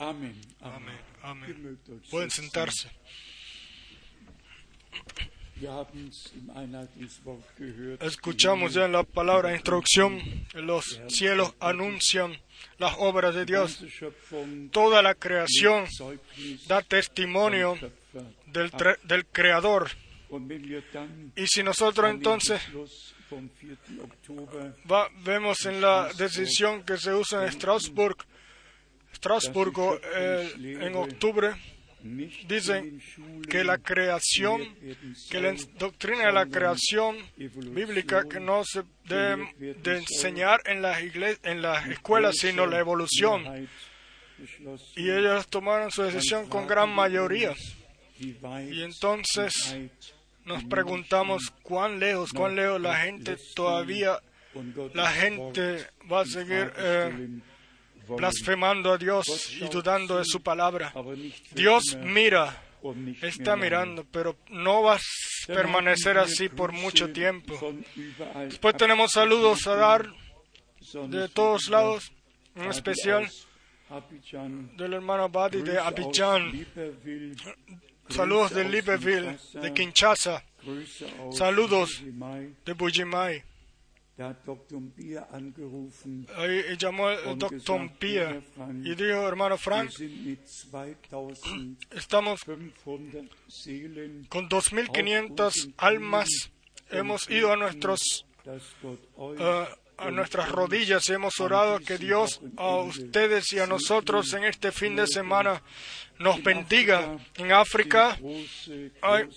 Amén. Amén. Amén. Pueden sentarse. Escuchamos ya en la palabra de introducción, los cielos anuncian las obras de Dios. Toda la creación da testimonio del, del Creador. Y si nosotros entonces Beschluss vom 4. Oktober va- vemos en la decisión que se usa en Estrasburg, Estrasburgo eh, en octubre, dicen que la creación, que la doctrina de la creación bíblica que no se debe de enseñar en las, en las escuelas, sino la evolución. Y ellos tomaron su decisión con gran mayoría. Y entonces nos preguntamos cuán lejos, cuán lejos la gente todavía, la gente va a seguir eh. Blasfemando a Dios y dudando de su palabra. Dios mira, nicht está mirando, pero no va a permanecer así por mucho tiempo. Después tenemos saludos a dar de todos lados, en especial del hermano Badi de Abidjan, saludos de Libreville, de Kinshasa, saludos. De Bujimai. Ahí llamó el doctor Pia y dijo, hermano Frank, sind mit 2500 estamos con 2.500 almas, hemos ido a nuestros eh, a nuestras rodillas y hemos orado que Dios a ustedes y a nosotros en este fin de semana nos bendiga. En África hay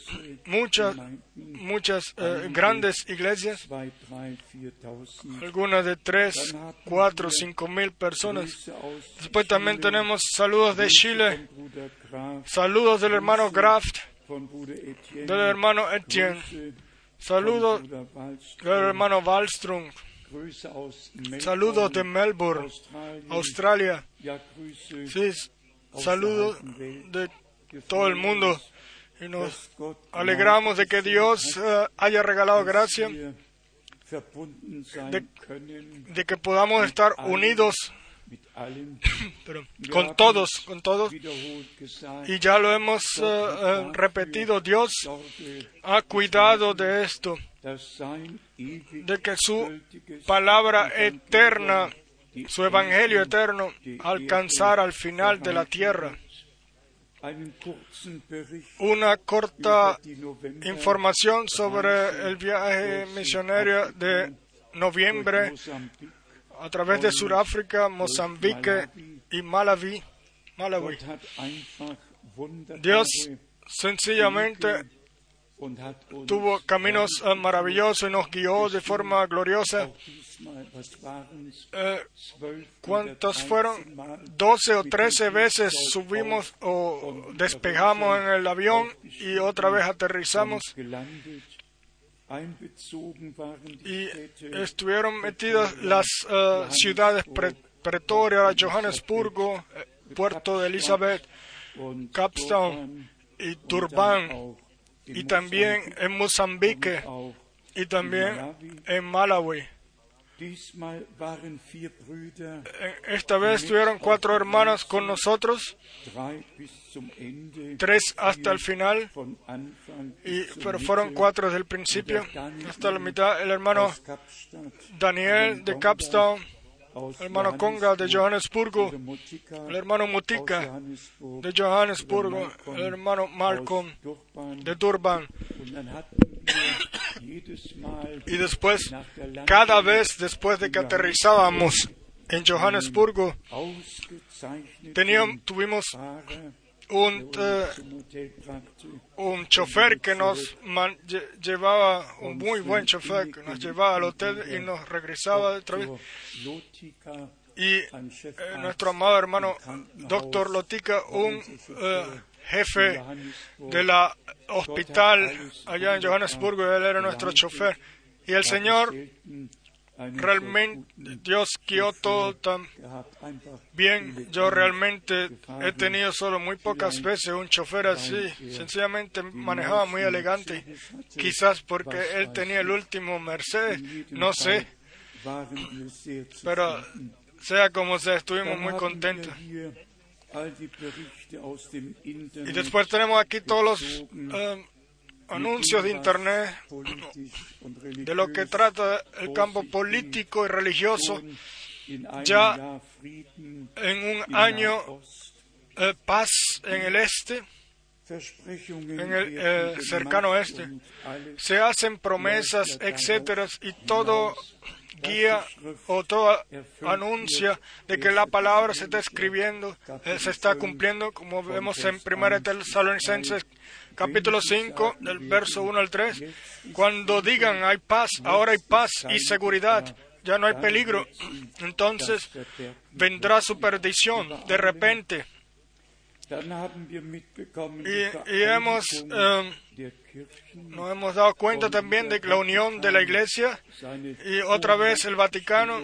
muchas, muchas eh, grandes iglesias, 2, 3, 4000. algunas de 3, 4, 5 mil personas. Después también tenemos saludos de Chile, saludos del hermano Graft, del hermano Etienne, saludos del hermano Wallström, saludos de Melbourne, Australia, sí, saludos de todo el mundo. Y nos alegramos de que Dios eh, haya regalado gracia, de- que podamos estar unidos con todos, con todos. Y ya lo hemos eh, eh, repetido, Dios ha cuidado de esto, de que su palabra eterna, su evangelio eterno, alcanzar al final de la tierra. Una corta información sobre el viaje misionero de noviembre. A través de Sudáfrica, Mozambique y Malawi. Dios sencillamente tuvo caminos eh, maravillosos y nos guió de forma gloriosa. Eh, 12 ¿Cuántos fueron? 13 Mal 12 o 13 veces subimos o despegamos en el avión y otra vez aterrizamos y estuvieron metidas las eh, ciudades Pre- Pretoria, Johannesburgo, eh, Puerto de Elizabeth Capstown y Durban y también en Mozambique y también en Malawi. Esta vez estuvieron cuatro hermanos con nosotros, tres hasta el final, y, pero fueron cuatro desde el principio hasta la mitad. El hermano Daniel de Capstown, el hermano Conga de Johannesburgo, el hermano Johannesburg, de Johannesburgo, el hermano Malcolm de Durban. Y después, cada vez después de que aterrizábamos en Johannesburgo, teníamos, tuvimos un, eh, un chofer que nos llevaba, un muy buen chofer que nos llevaba al hotel y nos regresaba otra vez. Y eh, nuestro amado hermano Doctor Lotica, un eh, jefe de la hospital allá en Johannesburgo, él era nuestro chofer. Y el Señor einen realmente, Dios guió todo tan gehabt, einfach bien. viele Yo realmente he tenido solo muy pocas veces un chofer así. Sencillamente manejaba muy elegante. Quizás porque él tenía el último Mercedes, no sé. Pero zufrieden. sea como sea, estuvimos muy contentos. Y después tenemos aquí todos los eh, anuncios de Internet de lo que trata el campo político y religioso ya en un año eh, paz en el este, en el eh, cercano oeste. Se hacen promesas, etcétera, y todo guía o todo anuncia de que la palabra se está escribiendo, eh, se está cumpliendo, como vemos en 1 Tesalonicenses capítulo 5, del verso 1 al 3. Cuando digan hay paz, ahora hay paz y seguridad, ya no hay peligro, entonces vendrá su perdición de repente. Y, hemos, eh, nos hemos dado cuenta también de la unión de la Iglesia y otra vez el Vaticano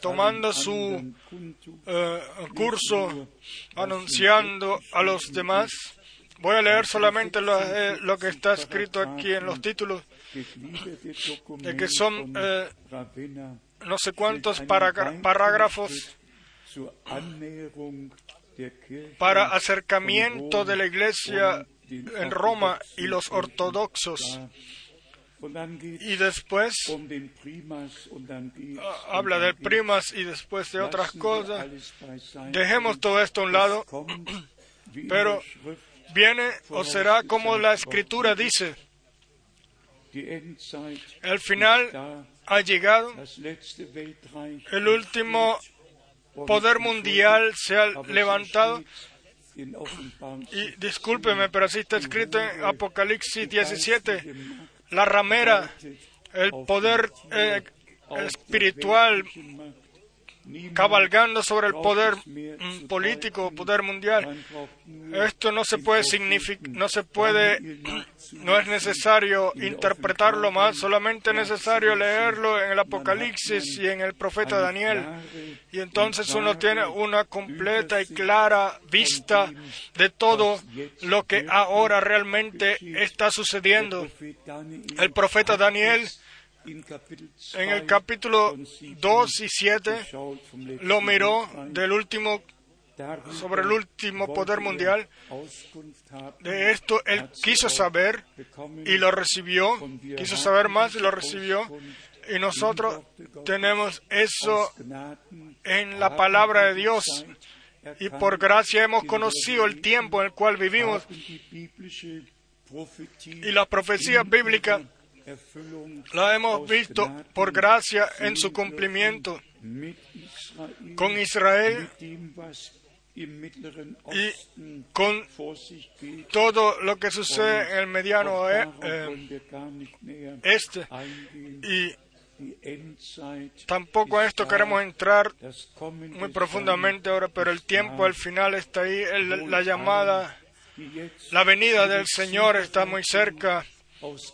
tomando su eh, curso anunciando a los demás. Voy a leer solamente lo, eh, lo, que está escrito aquí en los títulos, de que son no sé cuántos parágrafos para acercamiento de la iglesia en Roma y los ortodoxos. Y después habla del primas y después de otras cosas. Dejemos todo esto a un lado, pero viene o será como la escritura dice. El final ha llegado, el último poder mundial se ha levantado. Y discúlpeme, pero así está escrito en Apocalipsis 17. La ramera, el poder eh, espiritual cabalgando sobre el poder mm, político, poder mundial. Esto no se puede significar, no se puede, no es necesario interpretarlo más, solamente es necesario leerlo en el Apocalipsis y en el profeta Daniel. Y entonces uno tiene una completa y clara vista de todo lo que ahora realmente está sucediendo. El profeta Daniel en el capítulo 2 y 7 lo miró del último sobre el último poder mundial. De esto él quiso saber y lo recibió, quiso saber más y lo recibió. Y nosotros tenemos eso en la palabra de Dios. Y por gracia hemos conocido el tiempo en el cual vivimos. Y la profecía bíblica la hemos visto por gracia en su cumplimiento con Israel y con todo lo que sucede en el mediano eh, este. Y tampoco a esto queremos entrar muy profundamente ahora, pero el tiempo al final está ahí, la llamada, la venida del Señor está muy cerca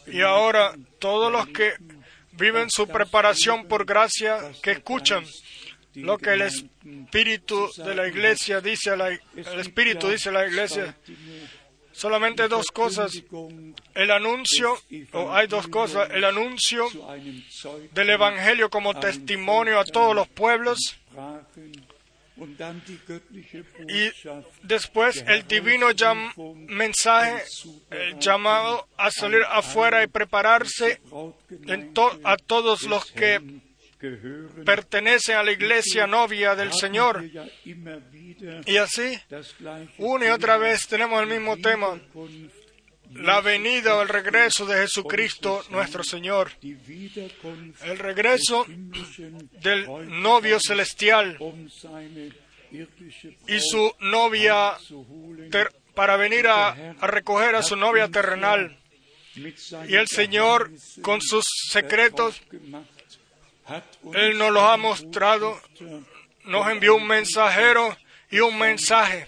y ahora todos los que viven su preparación por gracia, que escuchan lo que el Espíritu de la Iglesia dice a la, el Espíritu dice la Iglesia, solamente dos cosas. El anuncio, o hay dos cosas, el anuncio del Evangelio como testimonio a todos los pueblos y después el divino mensaje, el llamado a salir afuera y prepararse a todos los que pertenecen a la iglesia novia del Señor. Y así, una y otra vez tenemos el mismo tema, la venida o el regreso de Jesucristo nuestro Señor, el regreso del novio celestial y su novia para venir a, recoger a su novia terrenal. Y el Señor, con sus secretos, Él nos los ha mostrado, nos envió un mensajero y un mensaje.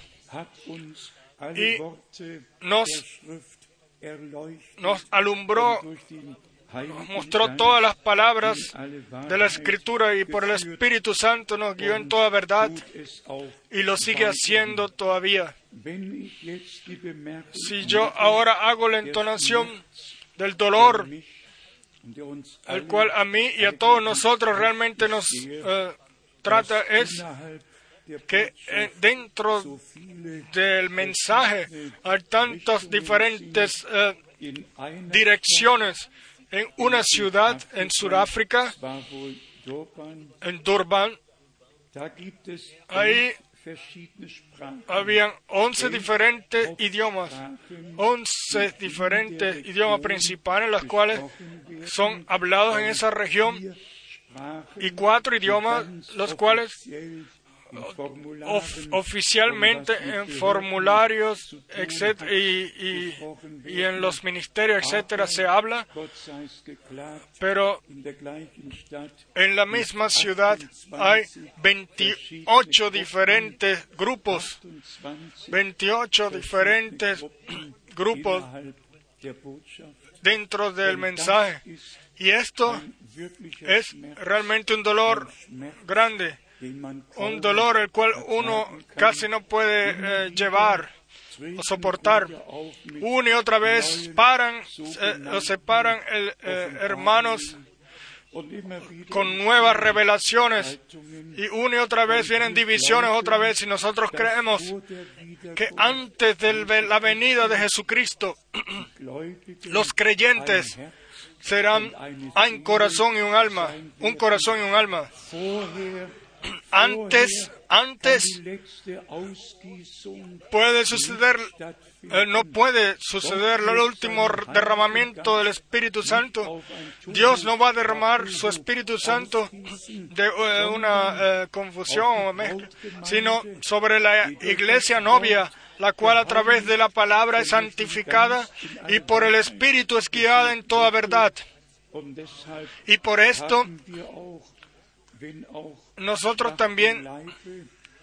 Y nos nos alumbró, nos mostró todas las palabras de la Escritura y por el Espíritu Santo nos guió en toda verdad y lo sigue haciendo todavía. Si yo ahora hago la entonación del dolor, el cual a mí y a todos nosotros realmente nos eh, trata, es que eh, dentro del mensaje hay tantas diferentes eh, direcciones. En una ciudad en Sudáfrica, en Durban, ahí habían 11 diferentes idiomas, 11 diferentes idiomas principales, los cuales son hablados en esa región, y cuatro idiomas, los cuales oficialmente en formularios y, y, en los ministerios, etcétera, se habla, pero en la misma ciudad hay 28 diferentes grupos, 28 diferentes grupos dentro del mensaje. Y esto es realmente un dolor grande un dolor el cual uno casi no puede eh, llevar o soportar. Una y otra vez paran eh, o separan eh, hermanos con nuevas revelaciones y una y otra vez vienen divisiones otra vez y nosotros creemos que antes de la venida de Jesucristo los creyentes serán un corazón y un alma, un corazón y un alma antes, antes puede suceder, eh, no puede suceder el último derramamiento del Espíritu Santo. Dios no va a derramar su Espíritu Santo de eh, una eh, confusión, sino sobre la iglesia novia, la cual a través de la palabra es santificada y por el Espíritu es guiada en toda verdad. Y por esto nosotros también,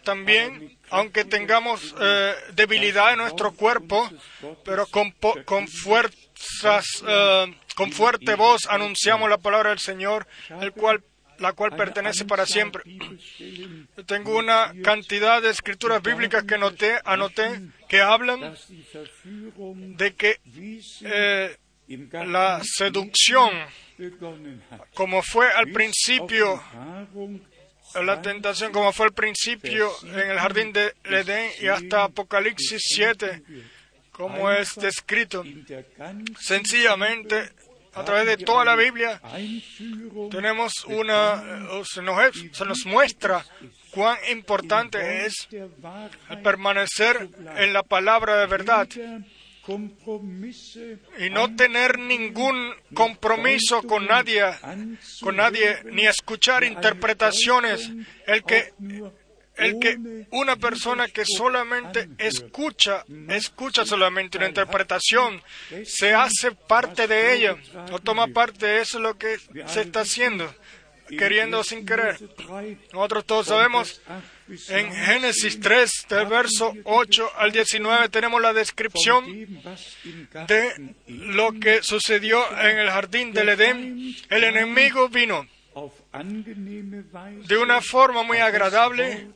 también, aunque tengamos eh, debilidad en nuestro cuerpo, pero con, con fuerzas, eh, con fuerte voz anunciamos la palabra del Señor, el cual la cual pertenece para siempre. tengo una cantidad de escrituras bíblicas que noté, anoté que hablan de que eh, la seducción, como fue al principio la tentación como fue al principio en el jardín de Edén y hasta Apocalipsis 7, como es descrito. Sencillamente, a través de toda la Biblia, tenemos una, se nos, se nos muestra cuán importante es permanecer en la palabra de verdad y no tener ningún compromiso con nadie, con nadie, ni escuchar interpretaciones. El que, el que una persona que solamente escucha, escucha solamente una interpretación, se hace parte de ella, o toma parte de eso lo que se está haciendo, queriendo sin querer. Nosotros todos sabemos en Génesis 3, del verso 8 al 19, tenemos la descripción de lo que sucedió en el jardín del Edén. El enemigo vino de una forma muy agradable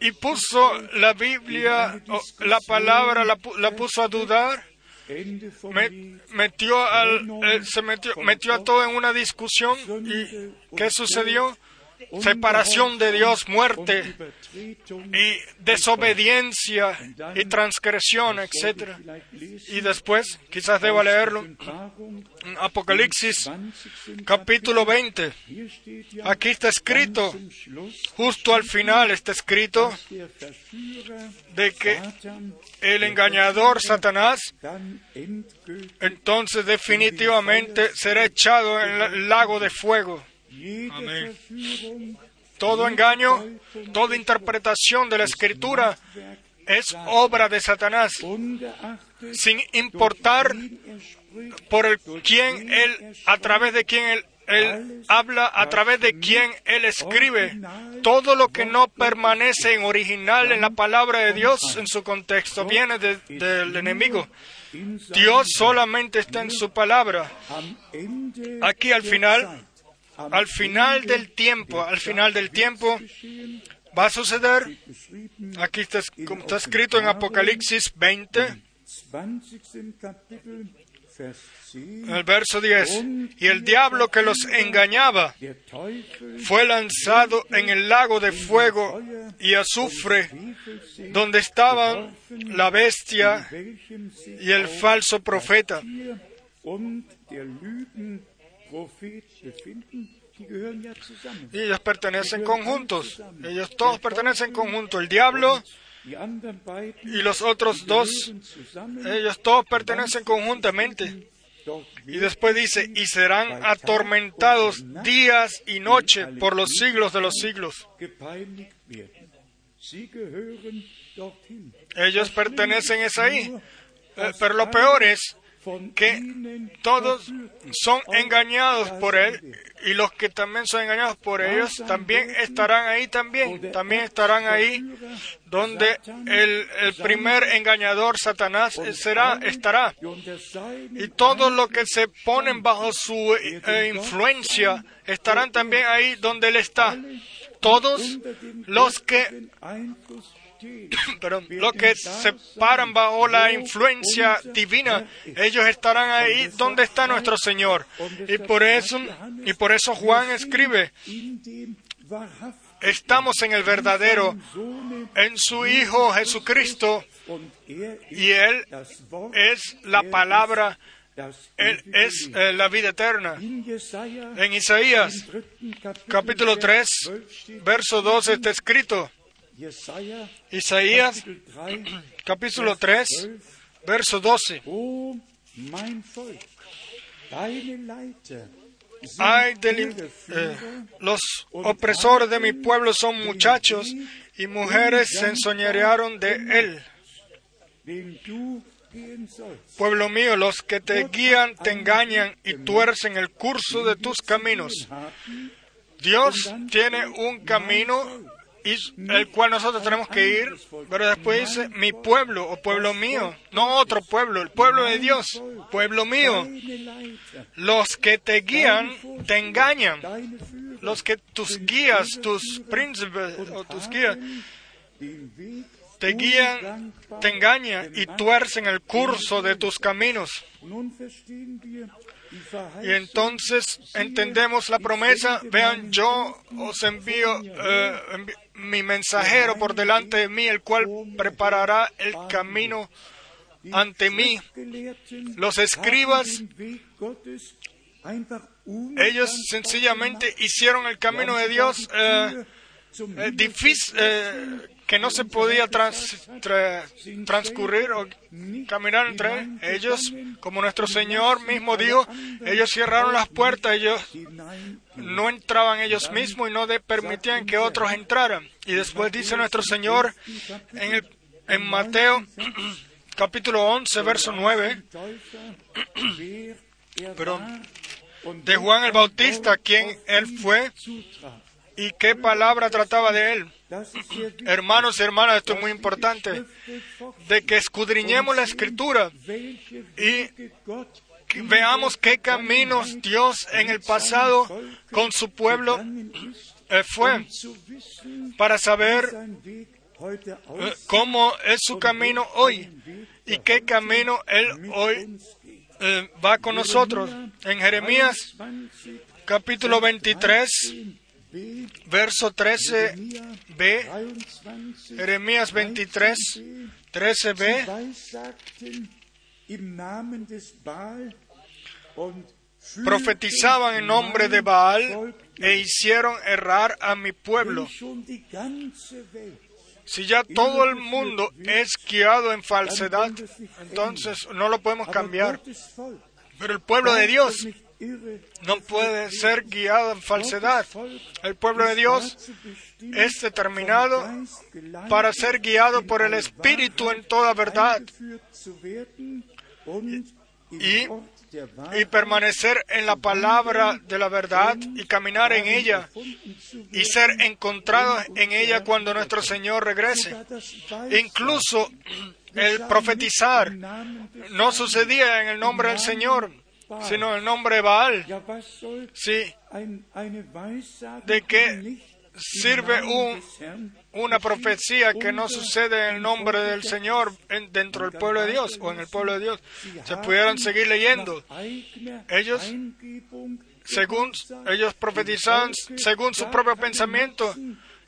y puso la Biblia, la palabra, la, puso a dudar. metió al, eh, se metió, metió a todo en una discusión y ¿qué sucedió? Separación de Dios, muerte y desobediencia y transgresión, etc. Y después, quizás deba leerlo, Apocalipsis capítulo 20. Aquí está escrito, justo al final está escrito, de que el engañador Satanás entonces definitivamente será echado en el lago de fuego. Todo engaño, toda interpretación de la escritura es obra de Satanás, sin importar por el quién él, a través de quién él, él habla, a través de quién él escribe. Todo lo que no permanece en original en la palabra de Dios, en su contexto, viene del enemigo. Dios solamente está en su palabra. Aquí al final al final del tiempo, al final del tiempo, va a suceder, aquí está, escrito en Apocalipsis 20, En el verso 10, y el diablo que los engañaba fue lanzado en el lago de fuego y azufre, donde estaban la bestia y el falso profeta. Y ellos pertenecen conjuntos. Ellos todos pertenecen conjuntos. El diablo y los otros dos, ellos todos pertenecen conjuntamente. Y después dice, y serán atormentados días y noche por los siglos de los siglos. Ellos pertenecen es ahí. Eh, pero lo peor es que todos son engañados por Él y los que también son engañados por ellos también estarán ahí también, también estarán ahí donde el, el primer engañador Satanás será, estará. Y todos los que se ponen bajo su eh, influencia estarán también ahí donde Él está. Todos los que pero los que se paran bajo la influencia divina, ellos estarán ahí donde está nuestro Señor. Y por eso, y por eso Juan escribe, estamos en el verdadero, en su Hijo Jesucristo, y Él es la palabra él es eh, la vida eterna. En Isaías capítulo 3, verso 12 está escrito, Isaías capítulo 3, verso 12. Ay, eh, los opresores de mi pueblo son muchachos y mujeres se ensoñaron de él. Pueblo mío, los que te guían te engañan y tuercen el curso de tus caminos. Dios tiene un camino el cual nosotros tenemos que ir, pero después dice mi pueblo o pueblo mío, no otro pueblo, el pueblo de Dios, pueblo mío. Los que te guían te engañan, los que tus guías, tus príncipes o tus guías te guían, te engañan y tuercen el curso de tus caminos. Y entonces entendemos la promesa, vean, yo os envío, eh, mi mensajero por delante de mí, el cual preparará el camino ante mí. Los escribas, ellos sencillamente hicieron el camino de Dios eh, eh, difícil, que no se podía transcurrir o caminar entre ellos, como nuestro Señor mismo dijo, ellos cerraron las puertas, ellos no entraban ellos mismos y no permitían que otros entraran. Y después dice nuestro Señor en, en Mateo capítulo 11, verso 9, pero de Juan el Bautista, quien él fue y qué palabra trataba de él. Hermanos y hermanas, esto es muy importante, de que escudriñemos la escritura y veamos qué caminos Dios en el pasado con su pueblo eh, fue para saber eh, cómo es su camino hoy y qué camino Él hoy eh, va con nosotros. En Jeremías capítulo 23, verso 13b, Jeremías 23, 13b, profetizaban en nombre de Baal e hicieron errar a mi pueblo. Si ya todo el mundo es guiado en falsedad, entonces no lo podemos cambiar. Pero el pueblo de Dios no puede ser guiado en falsedad. El pueblo de Dios es determinado para ser guiado por el Espíritu en toda verdad y, y permanecer en la palabra de la verdad y caminar en ella y ser encontrado en ella cuando nuestro Señor regrese. Incluso el profetizar no sucedía en el nombre del Señor sino el nombre Baal. Sí, de que sirve un, una profecía que no sucede en el nombre del Señor en- dentro del pueblo de Dios o en el pueblo de Dios. Se pudieron seguir leyendo. Ellos, según ellos profetizaban según su propio pensamiento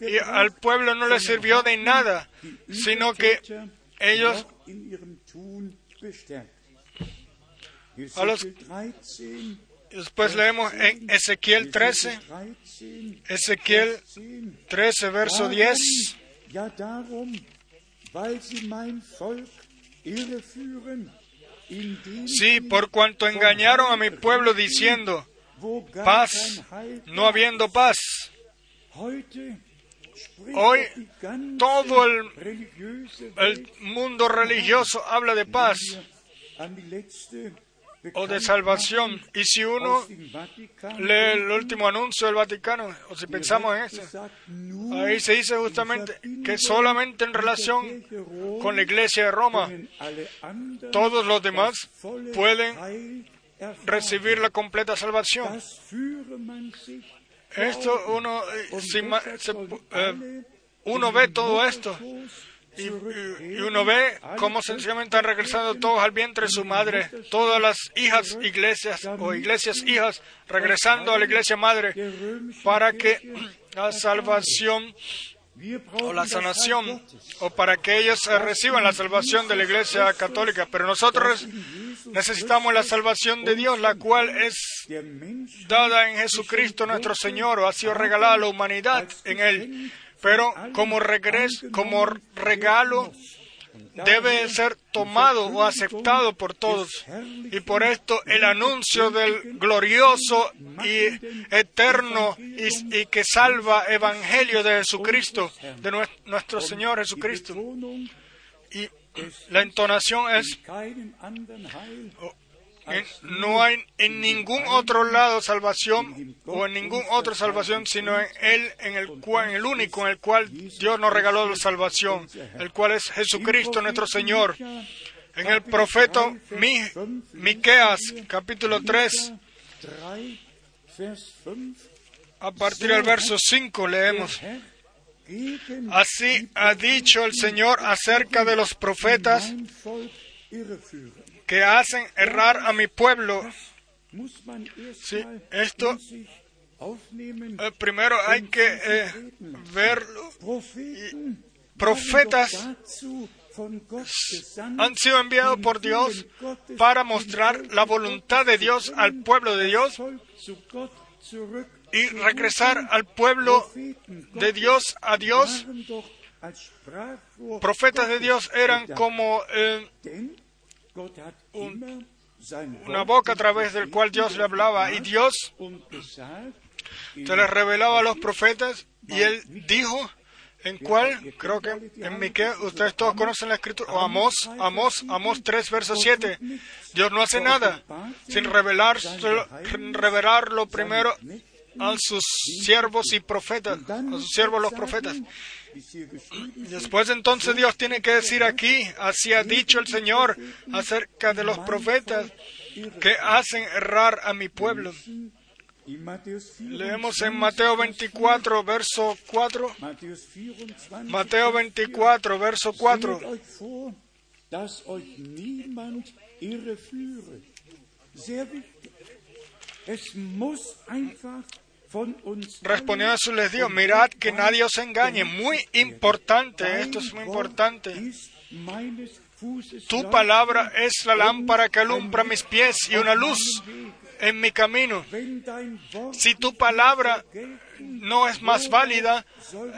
y al pueblo no les sirvió de nada, sino que ellos a los- después leemos en Ezequiel 13, Ezequiel 13, verso 10. Ja, darum, weil sie mein Volk irreführen, indem Sí, por cuanto engañaron a mi pueblo diciendo, paz, no habiendo paz. Hoy todo el, el mundo religioso habla de paz o de salvación. Y si uno lee el último anuncio del Vaticano, o si pensamos en eso, ahí se dice justamente que solamente en relación con la iglesia de Roma, todos los demás pueden recibir la completa salvación. Esto uno, eh, se- eh, uno ve todo esto y, uno ve cómo sencillamente están regresando todos al vientre de su madre, todas las hijas iglesias o iglesias hijas regresando a la iglesia madre para que la salvación o la sanación o para que ellos reciban la salvación de la iglesia católica. Pero nosotros necesitamos la salvación de Dios, la cual es dada en Jesucristo nuestro Señor o ha sido regalada a la humanidad en Él. Pero como, regres, como regalo debe ser tomado o aceptado por todos. Y por esto el anuncio del glorioso y eterno y, que salva evangelio de Jesucristo, de nues- nuestro Señor Jesucristo. Y la entonación es no hay en ningún otro lado salvación o en ningún otro salvación sino en él en el cual en el único en el cual Dios nos regaló la salvación el cual es Jesucristo nuestro Señor en el profeta Mi- Miqueas capítulo 3 3, Vers 5. a partir del verso 5 leemos así ha dicho el Señor acerca de los profetas. Que hacen errar a mi pueblo Sí, esto-. Eh, primero hay que eh, verlo profetas han sido enviados por Dios para mostrar la voluntad de Dios al pueblo de Dios y regresar al pueblo de Dios a Dios. Profetas de Dios eran como eh, Sein una boca a través del cual Dios le hablaba y Dios se les revelaba a los profetas y él dijo en cuál, creo que en Miqueas, ustedes todos conocen la escritura, o Amós, Amós, Amós 3, verso 7. Dios no hace nada sin revelar, revelarlo primero a sus siervos y profetas, a sus siervos los profetas. Después entonces Dios tiene que decir aquí, así ha dicho el Señor acerca de los profetas que hacen errar a mi pueblo. in Matthäus 24, Leemos en Mateo 24, verso 4. Matthäus 24, Mateo 24, verso 4. Respondiendo Jesús les dijo, mirad que nadie os engañe. Muy importante, esto es muy importante. Tu palabra es la lámpara que alumbra mis pies y una luz en mi camino. Si tu palabra no es más válida,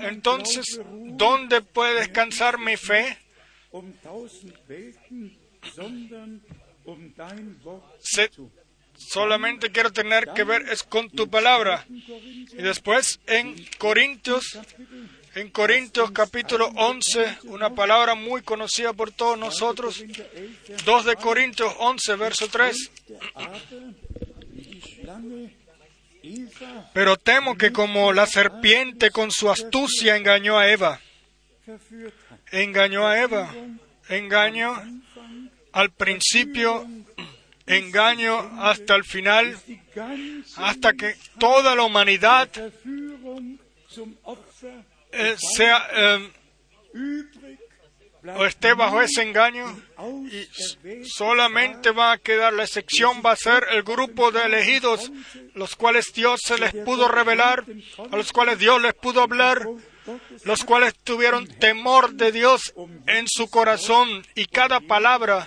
entonces, ¿dónde puede descansar mi fe? Se- solamente quiero tener que ver es con tu palabra. Y después en Corintios, en Corintios capítulo 11, una palabra muy conocida por todos nosotros, 2 de Corintios 11, verso 3. aber wie die Schlange Eva Pero temo que como la serpiente con su astucia engañó a Eva, engañó a Eva, engaño al principio, engaño hasta el final, hasta que toda la humanidad eh, sea eh, o esté bajo ese engaño y solamente va a quedar la excepción va a ser el grupo de elegidos los cuales Dios se les pudo revelar a los cuales Dios les pudo hablar los cuales tuvieron temor de Dios en su corazón y cada palabra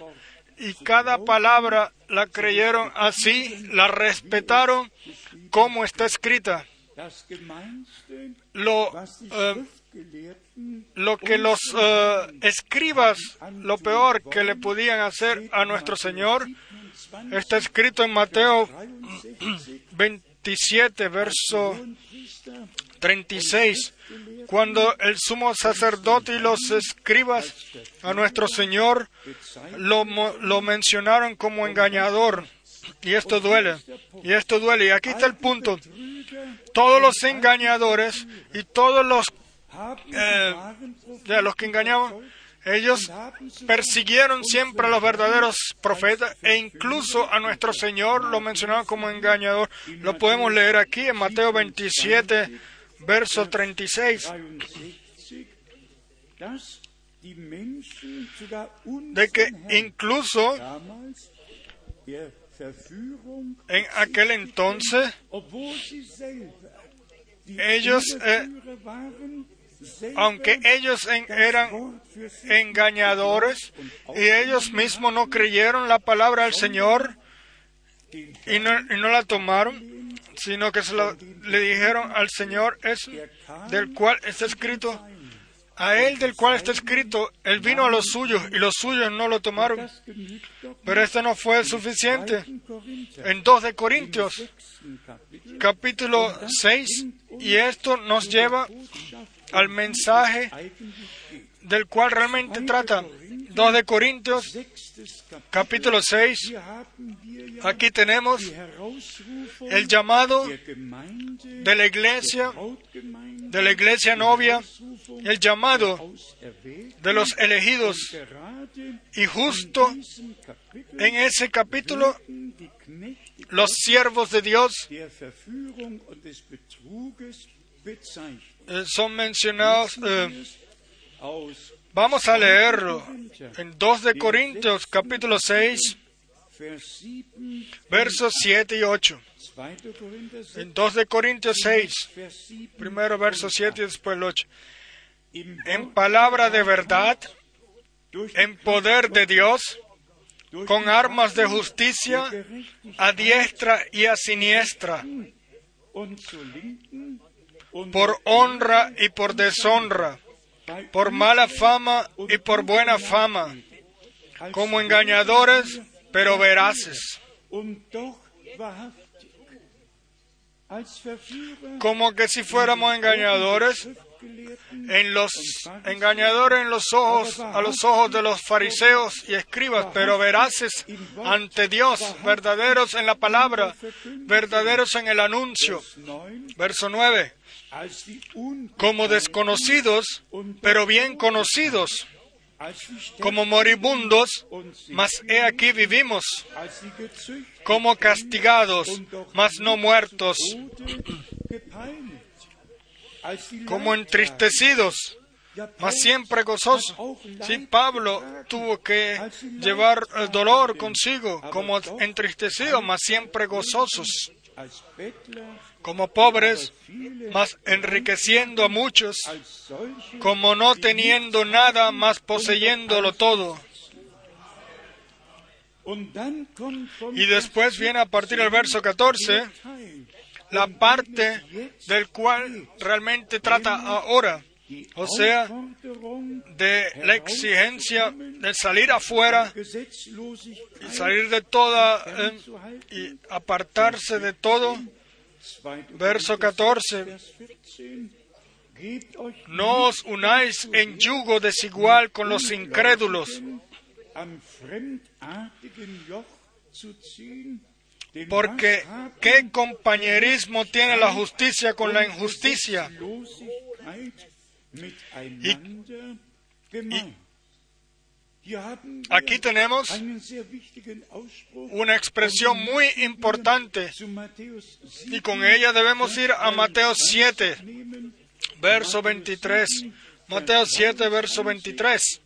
y cada palabra la creyeron así, la respetaron como está escrita. Lo, eh, lo que los eh, escribas, lo peor que le podían hacer a nuestro Señor, está escrito en Mateo 27, verso 36, cuando el sumo sacerdote y los escribas a nuestro Señor lo, lo mencionaron como engañador. Y esto duele, y esto duele. Y aquí está el punto. Todos los engañadores y todos los, eh, los que engañaban, ellos persiguieron siempre a los verdaderos profetas e incluso a nuestro Señor lo mencionaban como engañador. Lo podemos leer aquí en Mateo 27, verso 36, de que incluso en aquel entonces ellos, eh, aunque ellos eran engañadores y ellos mismos no creyeron la palabra del Señor y no, y no la tomaron, sino que se lo, le dijeron al Señor eso, del cual está escrito, a él del cual está escrito, él vino a los suyos y los suyos no lo tomaron. Pero esto no fue suficiente. En 2 de Corintios, capítulo 6, y esto nos lleva al mensaje del cual realmente trata. 2 de Corintios, capítulo 6. Aquí tenemos el llamado de la iglesia, de la iglesia novia, el llamado de los elegidos. Y justo en ese capítulo, los siervos de Dios eh, son mencionados. Eh, Vamos a leerlo en 2 de Corintios capítulo 6, versos 7 y 8. En 2 de Corintios 6, primero verso 7 y después el 8. En palabra de verdad, en poder de Dios, con armas de justicia, a diestra y a siniestra, por honra y por deshonra por mala fama y por buena fama, como engañadores, pero veraces. Como que si fuéramos engañadores, en los engañadores en los ojos, a los ojos de los fariseos y escribas, pero veraces ante Dios, verdaderos en la palabra, verdaderos en el anuncio. Verso 9 como desconocidos, pero bien conocidos, como moribundos, mas he aquí vivimos, como castigados, mas no muertos, como entristecidos, mas siempre gozosos. Sí, Pablo tuvo que llevar el dolor consigo, como entristecidos, mas siempre gozosos como pobres, mas enriqueciendo a muchos, como no teniendo nada, más poseyéndolo todo. Y después viene a partir del verso 14 la parte del cual realmente trata ahora, o sea, de la exigencia de salir afuera y salir de toda eh, y apartarse de todo Verso 14. No os unáis en yugo desigual con los incrédulos. Porque ¿qué compañerismo tiene la justicia con la injusticia? y Aquí tenemos una expresión muy importante y con ella debemos ir a Mateo 7 verso 23. Mateo 7, verso 23.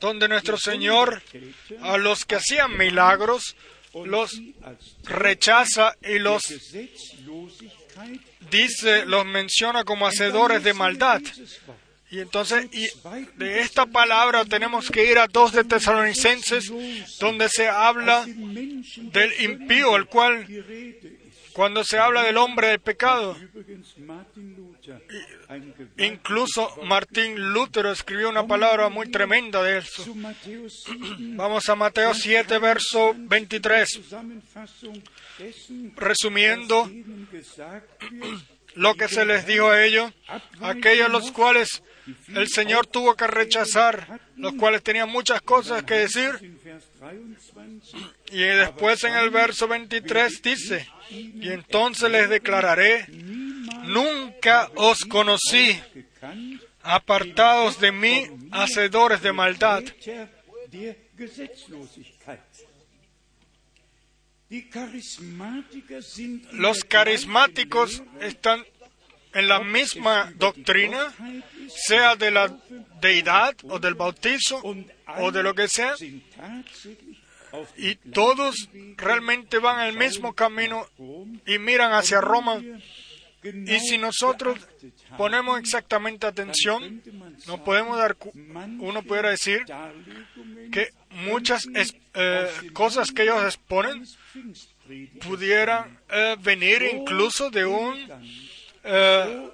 Donde nuestro Señor a los que hacían milagros los rechaza y los dice, los menciona como hacedores de maldad. Y entonces, y de esta palabra tenemos que ir a dos de Tesalonicenses, donde se habla del impío, el cual, cuando se habla del hombre de pecado, incluso Martín Lutero escribió una palabra muy tremenda de eso. Vamos a Mateo 7, verso 23. Resumiendo lo que se les dijo a ellos, aquellos los cuales el Señor tuvo que rechazar, los cuales tenían muchas cosas que decir. Y después en el verso 23 dice, y entonces les declararé, nunca os conocí, apartados de mí, hacedores de maldad. Los carismáticos están en la misma doctrina, sea de la deidad o del bautizo o de lo que sea, y todos realmente van al mismo camino y miran hacia Roma. Y si nosotros ponemos exactamente atención, no podemos dar, uno pudiera decir que muchas eh, cosas que ellos exponen pudieran eh, venir incluso de un eh,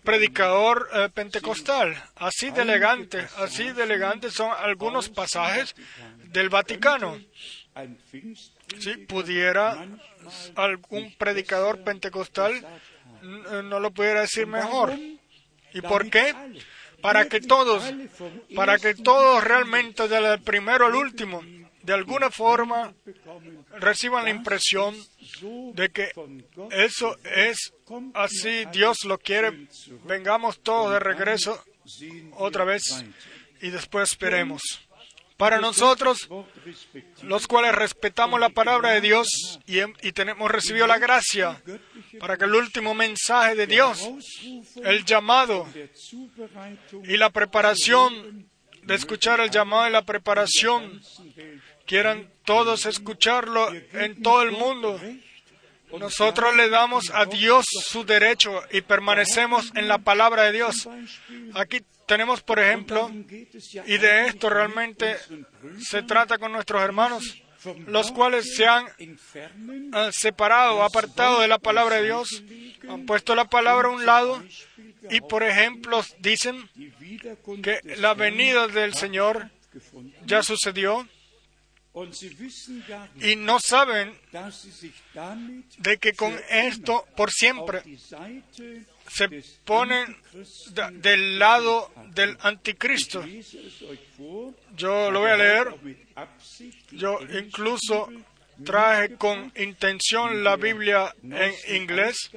predicador pentecostal. Así de elegante, así de elegante son algunos pasajes del Vaticano. Si pudiera algún predicador pentecostal, no lo pudiera decir mejor. ¿Y por qué? Para que todos, para que todos realmente, desde el primero al último, de alguna forma reciban la impresión de que eso es así, Dios lo quiere, vengamos todos de regreso otra vez y después esperemos. Para nosotros, los cuales respetamos la palabra de Dios y, y tenemos recibido la gracia para que el último mensaje de Dios, el llamado y la preparación de escuchar el llamado y la preparación, quieran todos escucharlo en todo el mundo. Nosotros le damos a Dios su derecho y permanecemos en la palabra de Dios. Aquí tenemos, por ejemplo, y de esto realmente se trata con nuestros hermanos, los cuales se han separado, apartado de la palabra de Dios, han puesto la palabra a un lado y, por ejemplo, dicen que la venida del Señor ya sucedió y no saben de que con esto por siempre se ponen del lado del anticristo. Yo lo voy a leer. Yo incluso traje con intención la Biblia en inglés.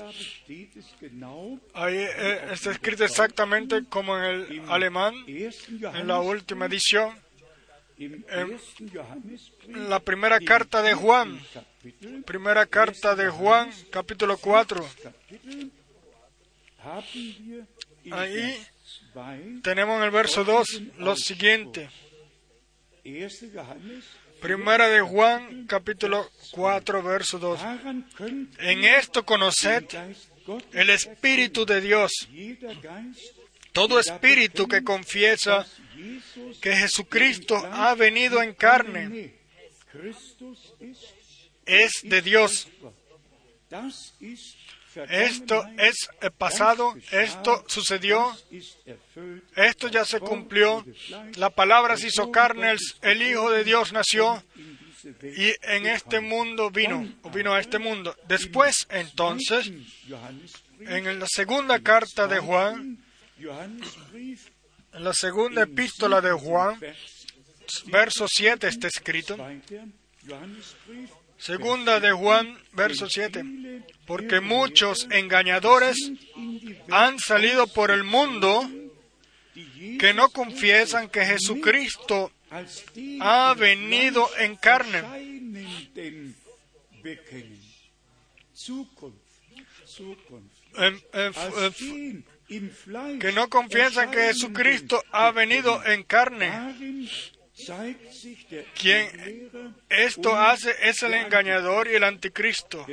Ahí eh, está escrito exactamente como en el alemán, en la última edición. En la primera carta de Juan, primera carta de Juan, capítulo 4. Ahí tenemos en el verso 2 lo siguiente. Primera de Juan, capítulo 4, verso 2. En esto conoced el Espíritu de Dios. Todo espíritu que confiesa que Jesucristo ha venido en carne es de Dios. Esto es pasado, esto sucedió, esto ya se cumplió, la palabra se hizo carne, el, Hijo de Dios nació y en este mundo vino, vino a este mundo. Después, entonces, en la segunda carta de Juan, en la segunda epístola de Juan, verso 7 está escrito, Segunda de Juan, verso 7. Porque muchos engañadores han salido por el mundo que no confiesan que Jesucristo ha venido en carne. em, que no confiesan que Jesucristo ha venido en carne. Quien esto hace es el engañador y el anticristo.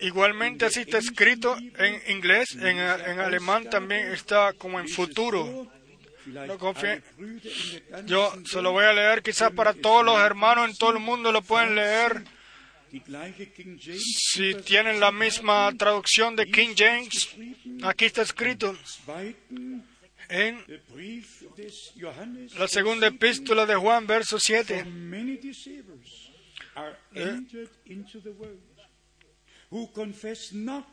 Igualmente así está escrito en inglés, en, en alemán también está como en futuro. No Yo se lo voy a leer quizás para todos los hermanos en todo el mundo lo pueden leer. Si tienen la misma traducción de King James, aquí está escrito en la segunda epístola de Juan, verso 7. Eh. Who confess not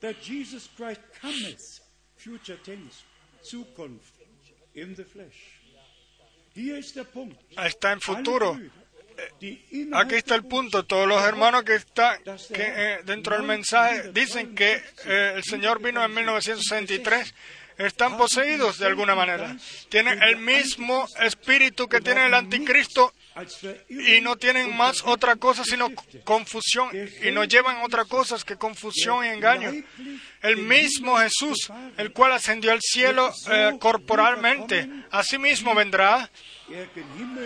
that Jesus Christ cometh, future tense, Zukunft, in the flesh. Hier ist der Punkt. Está en futuro. Aquí está el punto. Todos los hermanos que están eh, dentro del mensaje dicen que eh, el Señor vino en 1963 están poseídos de alguna manera. Tienen el mismo espíritu que tiene el anticristo y no tienen más otra cosa sino confusión y no llevan otra cosa que confusión y engaño. El mismo Jesús, el cual ascendió al cielo eh, corporalmente, asimismo vendrá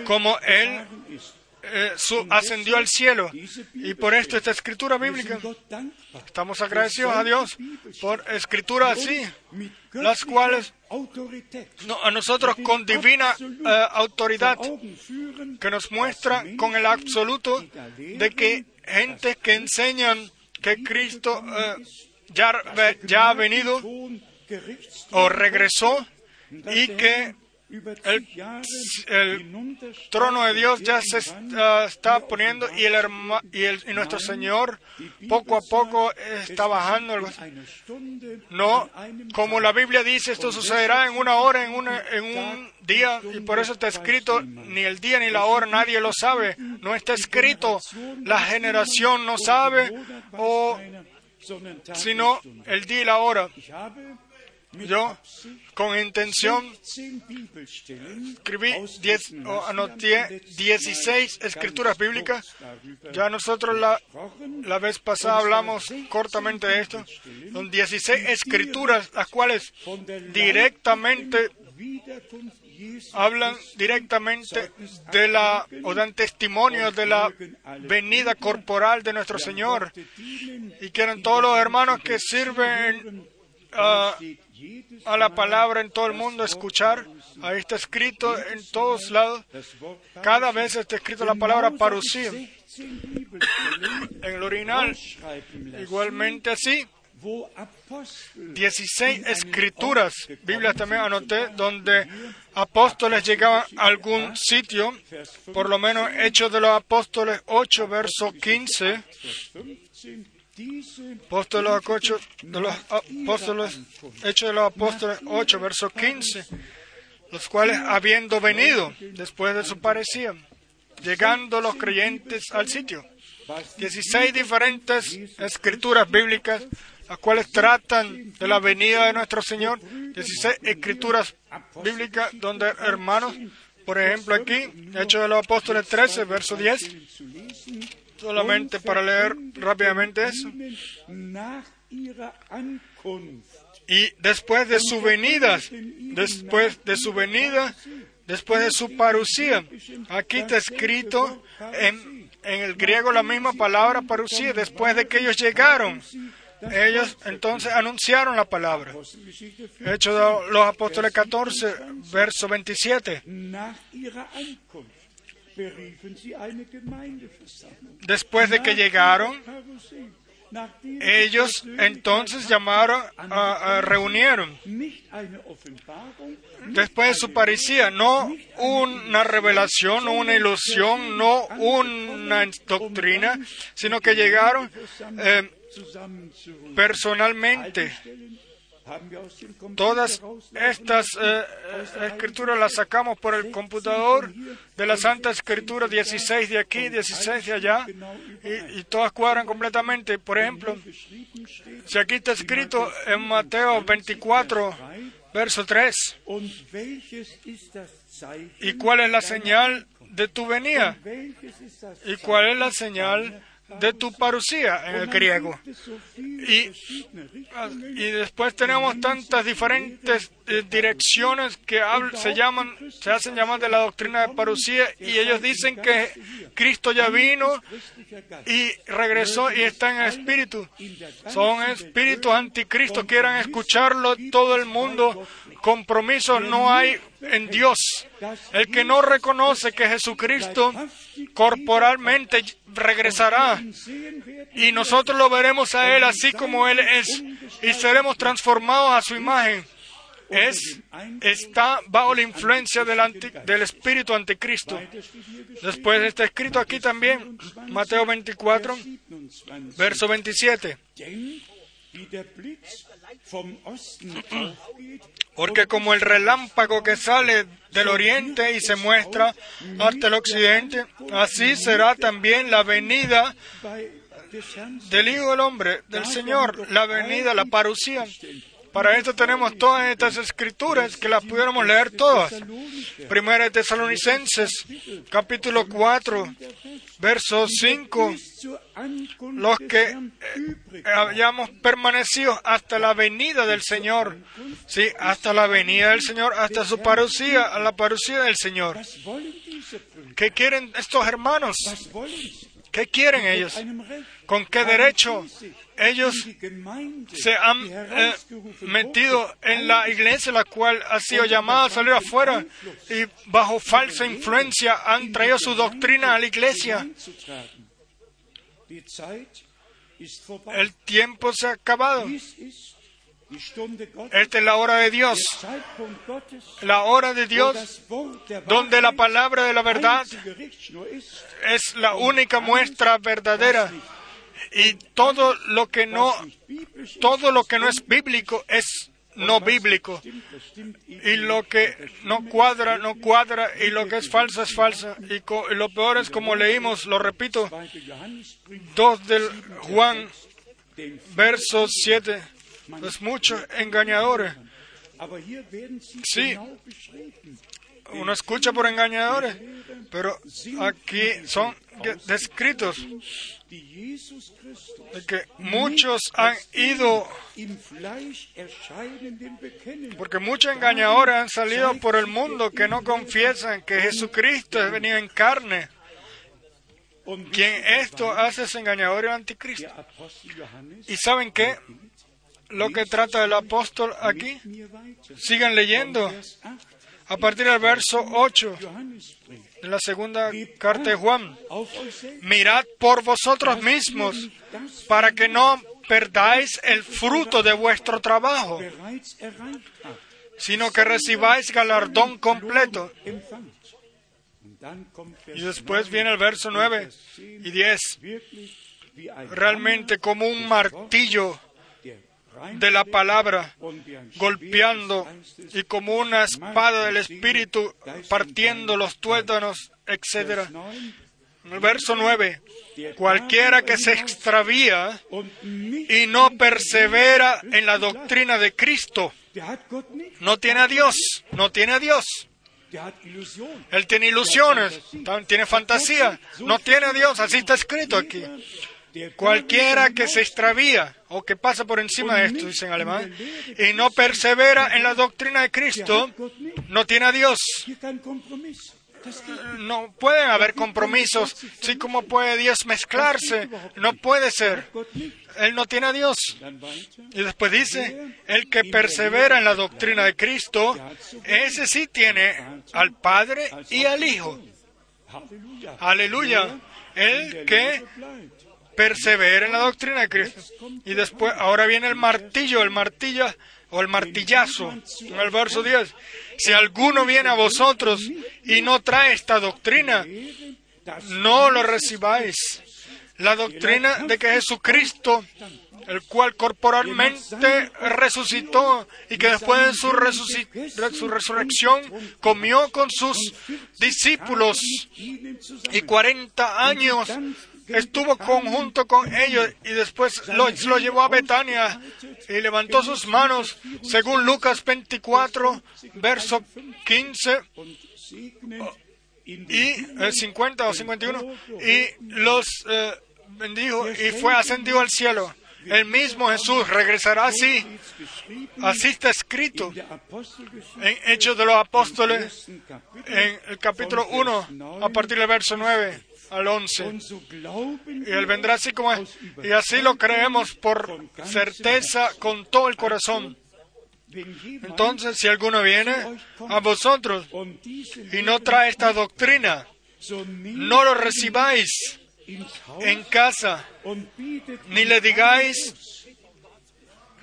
como Él eh, ascendió al cielo. Y por esto esta escritura bíblica, estamos agradecidos a Dios por escrituras así, las cuales a nosotros con divina eh, autoridad que nos muestra con el absoluto de que gente que enseñan que Cristo eh, ya, ya ha venido o regresó y que el, trono de Dios ya se está, poniendo y, el, y, el, y nuestro Señor poco a poco está bajando. No, como la Biblia dice, esto sucederá en una hora, en, una, en un día, y por eso está escrito, ni el día ni la hora nadie lo sabe. No está escrito, la generación no sabe, o sino el día y la hora. Yo, con intención, escribí o anoté 16 escrituras bíblicas. Ya nosotros la, la vez pasada hablamos cortamente de esto. Son 16 escrituras las cuales directamente hablan directamente de la o dan testimonio de la venida corporal de nuestro Señor y quieren todos los hermanos que sirven uh, a la palabra en todo el mundo, escuchar. Ahí está escrito en todos lados. Cada vez está escrito la palabra parusía. En el original, igualmente así. 16 escrituras, Biblias también anoté, donde apóstoles llegaban a algún sitio, por lo menos Hechos de los Apóstoles 8, verso 15 Apóstoles, de los Hechos de los Apóstoles 8, verso 15, los cuales habiendo venido después de su parecía, llegando los creyentes al sitio. 16 diferentes escrituras bíblicas, las cuales tratan de la venida de nuestro Señor. 16 escrituras bíblicas donde hermanos, por ejemplo aquí, Hechos de los Apóstoles 13, verso 10, solamente para leer rápidamente eso. Y después de su venida, después de su venida, después de su parucía, aquí está escrito en, en el griego la misma palabra parucía, después de que ellos llegaron. Ellos entonces anunciaron la palabra. Hechos de los Apóstoles 14, verso 27. Después de que llegaron, ellos entonces llamaron, a, reunieron. Después de su parecía, no una revelación, no una ilusión, no una doctrina, sino que llegaron eh, personalmente Todas estas eh, eh, escrituras las sacamos por el computador de la Santa Escritura, 16 de aquí, 16 de allá, y, todas cuadran completamente. Por ejemplo, si aquí está escrito en Mateo 24, verso 3, ¿y cuál es la señal de tu venida? ¿Y cuál es la señal de tu parucía en el griego. Y, y después tenemos tantas diferentes eh, direcciones que se llaman, se hacen llamar de la doctrina de parucía y ellos dicen que Cristo ya vino y regresó y está en el espíritu. Son espíritus anticristo, quieran escucharlo todo el mundo. Compromiso no hay en Dios. El que no reconoce que Jesucristo corporalmente regresará y nosotros lo veremos a Él así como Él es y seremos transformados a su imagen. Es, está bajo la influencia del, del espíritu anticristo. Después está escrito aquí también, Mateo 24, verso 27. Porque como el relámpago que sale del oriente y se muestra hasta el occidente, así será también la venida del Hijo del Hombre, del Señor, la venida, la parucía. Para esto tenemos todas estas escrituras que las pudiéramos leer todas. Primera de Tesalonicenses, capítulo 4, verso 5. Los que eh, hayamos permanecido hasta la venida del Señor. Sí, hasta la venida del Señor, hasta su parucía, a la parucía del Señor. ¿Qué quieren estos hermanos? ¿Qué quieren ellos? ¿Con qué derecho ellos se han eh, metido en la iglesia, la cual ha sido llamada a salir afuera y bajo falsa influencia han traído su doctrina a la iglesia? El tiempo se ha acabado. Esta es la hora de Dios. La hora de Dios donde la palabra de la verdad es la única muestra verdadera y todo lo que no todo lo que no es bíblico es no bíblico. Y lo que no cuadra no cuadra. Y lo que es falso es falsa y, lo peor es como leímos lo repito 2 del Juan verso 7 es muchos engañadores sí. Uno escucha por engañadores pero aquí son descritos de que muchos han ido, porque muchos engañadores han salido por el mundo que no confiesan que Jesucristo es venido en carne. Quien esto hace es engañador y anticristo. ¿Y saben qué? Lo que trata el apóstol aquí. Sigan leyendo. A partir del verso 8 en la segunda carta de Juan. Mirad por vosotros mismos para que no perdáis el fruto de vuestro trabajo, sino que recibáis galardón completo. Y después viene el verso 9 y 10. Realmente como un martillo de la palabra, golpeando y como una espada del Espíritu, partiendo los tuétanos, etc. Verso 9, cualquiera que se extravía y no persevera en la doctrina de Cristo, no tiene a Dios, no tiene a Dios. Él tiene ilusiones, tiene fantasía, no tiene a Dios, así está escrito aquí. Cualquiera que se extravía o que pasa por encima de esto, dice en alemán, y no persevera en la doctrina de Cristo, no tiene a Dios. No pueden haber compromisos. Sí, como puede Dios mezclarse? No puede ser. Él no tiene a Dios. Y después dice, el que persevera en la doctrina de Cristo, ese sí tiene al Padre y al Hijo. Aleluya. El que persevera en la doctrina de Cristo. Y después, ahora viene el martillo, el martillo o el martillazo, en el verso 10. Si alguno viene a vosotros y no trae esta doctrina, no lo recibáis. La doctrina de que Jesucristo, el cual corporalmente resucitó y que después de su, su resurrección comió con sus discípulos y 40 años estuvo conjunto con ellos y después lo, lo, llevó a Betania y levantó sus manos, según Lucas 24, verso 15 y 50 o 51, y los eh, bendijo y fue ascendido al cielo. El mismo Jesús regresará así. Así está escrito en Hechos de los Apóstoles, en el capítulo 1, a partir del verso 9 al 11. Y Él vendrá así como es. Y así lo creemos por certeza con todo el corazón. Entonces, si alguno viene a vosotros y no trae esta doctrina, no lo recibáis en casa, ni le digáis,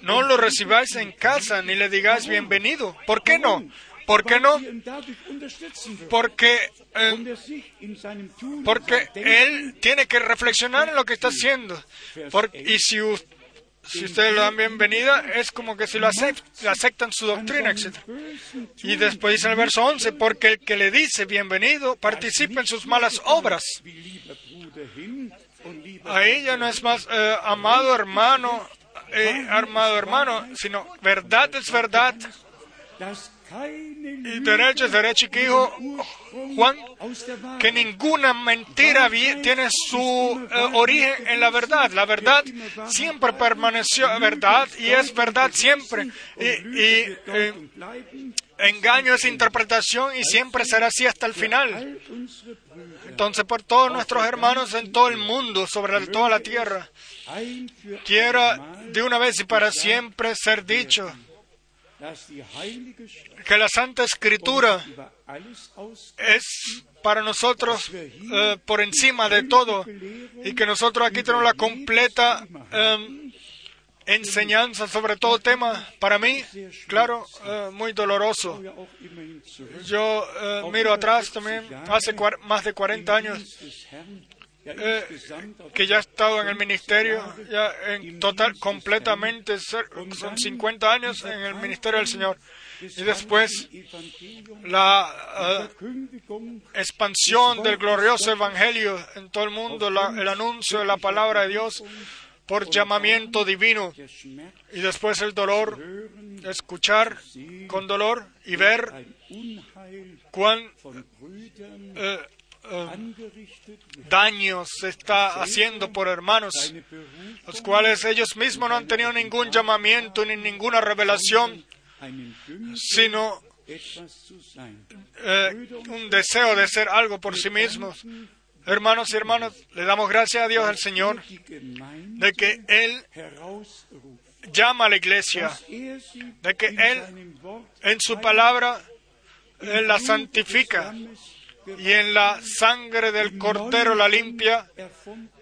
no lo recibáis en casa, ni le digáis bienvenido. ¿Por qué no? ¿Por qué no? Porque, eh, porque él tiene que reflexionar en lo que está haciendo. y si, ustedes lo dan bienvenida, es como que si lo aceptan su doctrina, etc. Y después dice el verso 11, porque el que le dice bienvenido participa en sus malas obras. Ahí ya no es más eh, amado hermano, eh, armado hermano, sino verdad es verdad. Y derecho es derecho, y que dijo Juan que ninguna mentira tiene su eh, origen en la verdad. La verdad siempre permaneció verdad y es verdad siempre. Y, engaño es interpretación y siempre será así hasta el final. Entonces, por todos nuestros hermanos en todo el mundo, sobre toda la tierra, quiero de una vez y para siempre ser dicho que la Santa Escritura es para nosotros eh, por encima de todo y que nosotros aquí tenemos la completa em, enseñanza sobre todo tema, para mí, claro, eh, muy doloroso. Yo eh, miro atrás también, hace más de 40 años, eh, que ya he estado en el ministerio, ya en total, completamente, son 50 años en el ministerio del Señor. Y después la expansión del glorioso Evangelio en todo el mundo, el anuncio de la palabra de Dios, por llamamiento divino y después el dolor, escuchar con dolor y ver cuán eh, eh, daño se está haciendo por hermanos, los cuales ellos mismos no han tenido ningún llamamiento ni ninguna revelación, sino eh, un deseo de ser algo por sí mismos. Hermanos y hermanas, le damos gracias a Dios al Señor de que Él llama a la iglesia, de que Él en su palabra la santifica y en la sangre del Cordero la limpia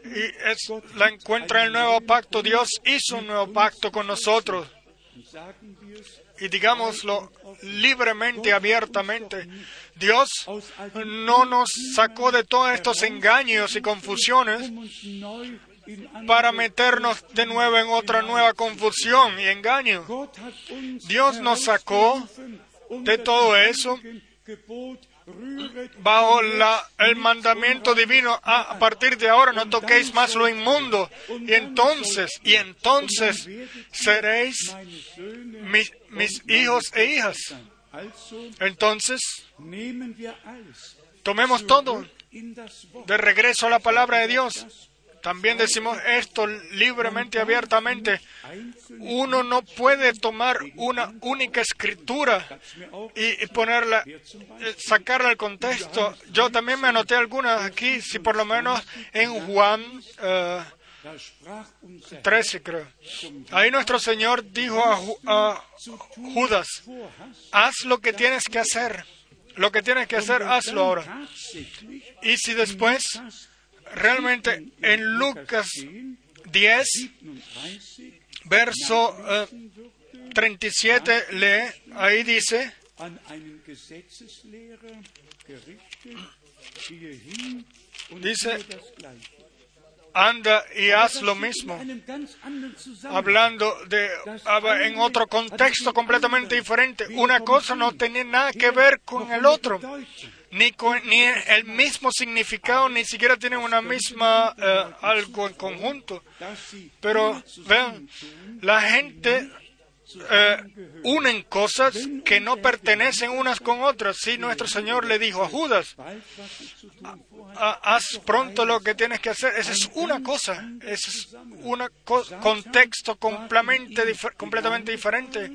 y la encuentra en el nuevo pacto. Dios hizo un nuevo pacto con nosotros. Y digámoslo libremente, abiertamente, Dios no nos sacó de todos estos engaños y confusiones para meternos de nuevo en otra nueva confusión y engaño. Dios nos sacó de todo eso bajo el mandamiento divino, ah, a partir de ahora no toquéis más lo inmundo. Y entonces, y entonces seréis mis, mis hijos e hijas. Entonces, tomemos todo de regreso a la palabra de Dios. También decimos esto libremente abiertamente. Uno no puede tomar una única escritura y ponerla, eh, sacarla del contexto. Yo también me anoté algunas aquí, si por lo menos en Juan 13, eh, creo. Ahí nuestro Señor dijo a, Judas, haz lo que tienes que hacer. Lo que tienes que hacer, hazlo ahora. Y si después realmente en Lucas 10, verso 37, eh, lee, ahí dice, dice, anda y haz lo mismo. Hablando de en otro contexto completamente diferente. Una cosa no tenía nada que ver con el otro ni, ni el mismo significado, ni siquiera tienen una misma eh, algo en conjunto. Pero vean, la gente eh, unen cosas que no pertenecen unas con otras. Si nuestro Señor le dijo a Judas, haz pronto lo que tienes que hacer, esa es una cosa, es un contexto completamente, completamente diferente.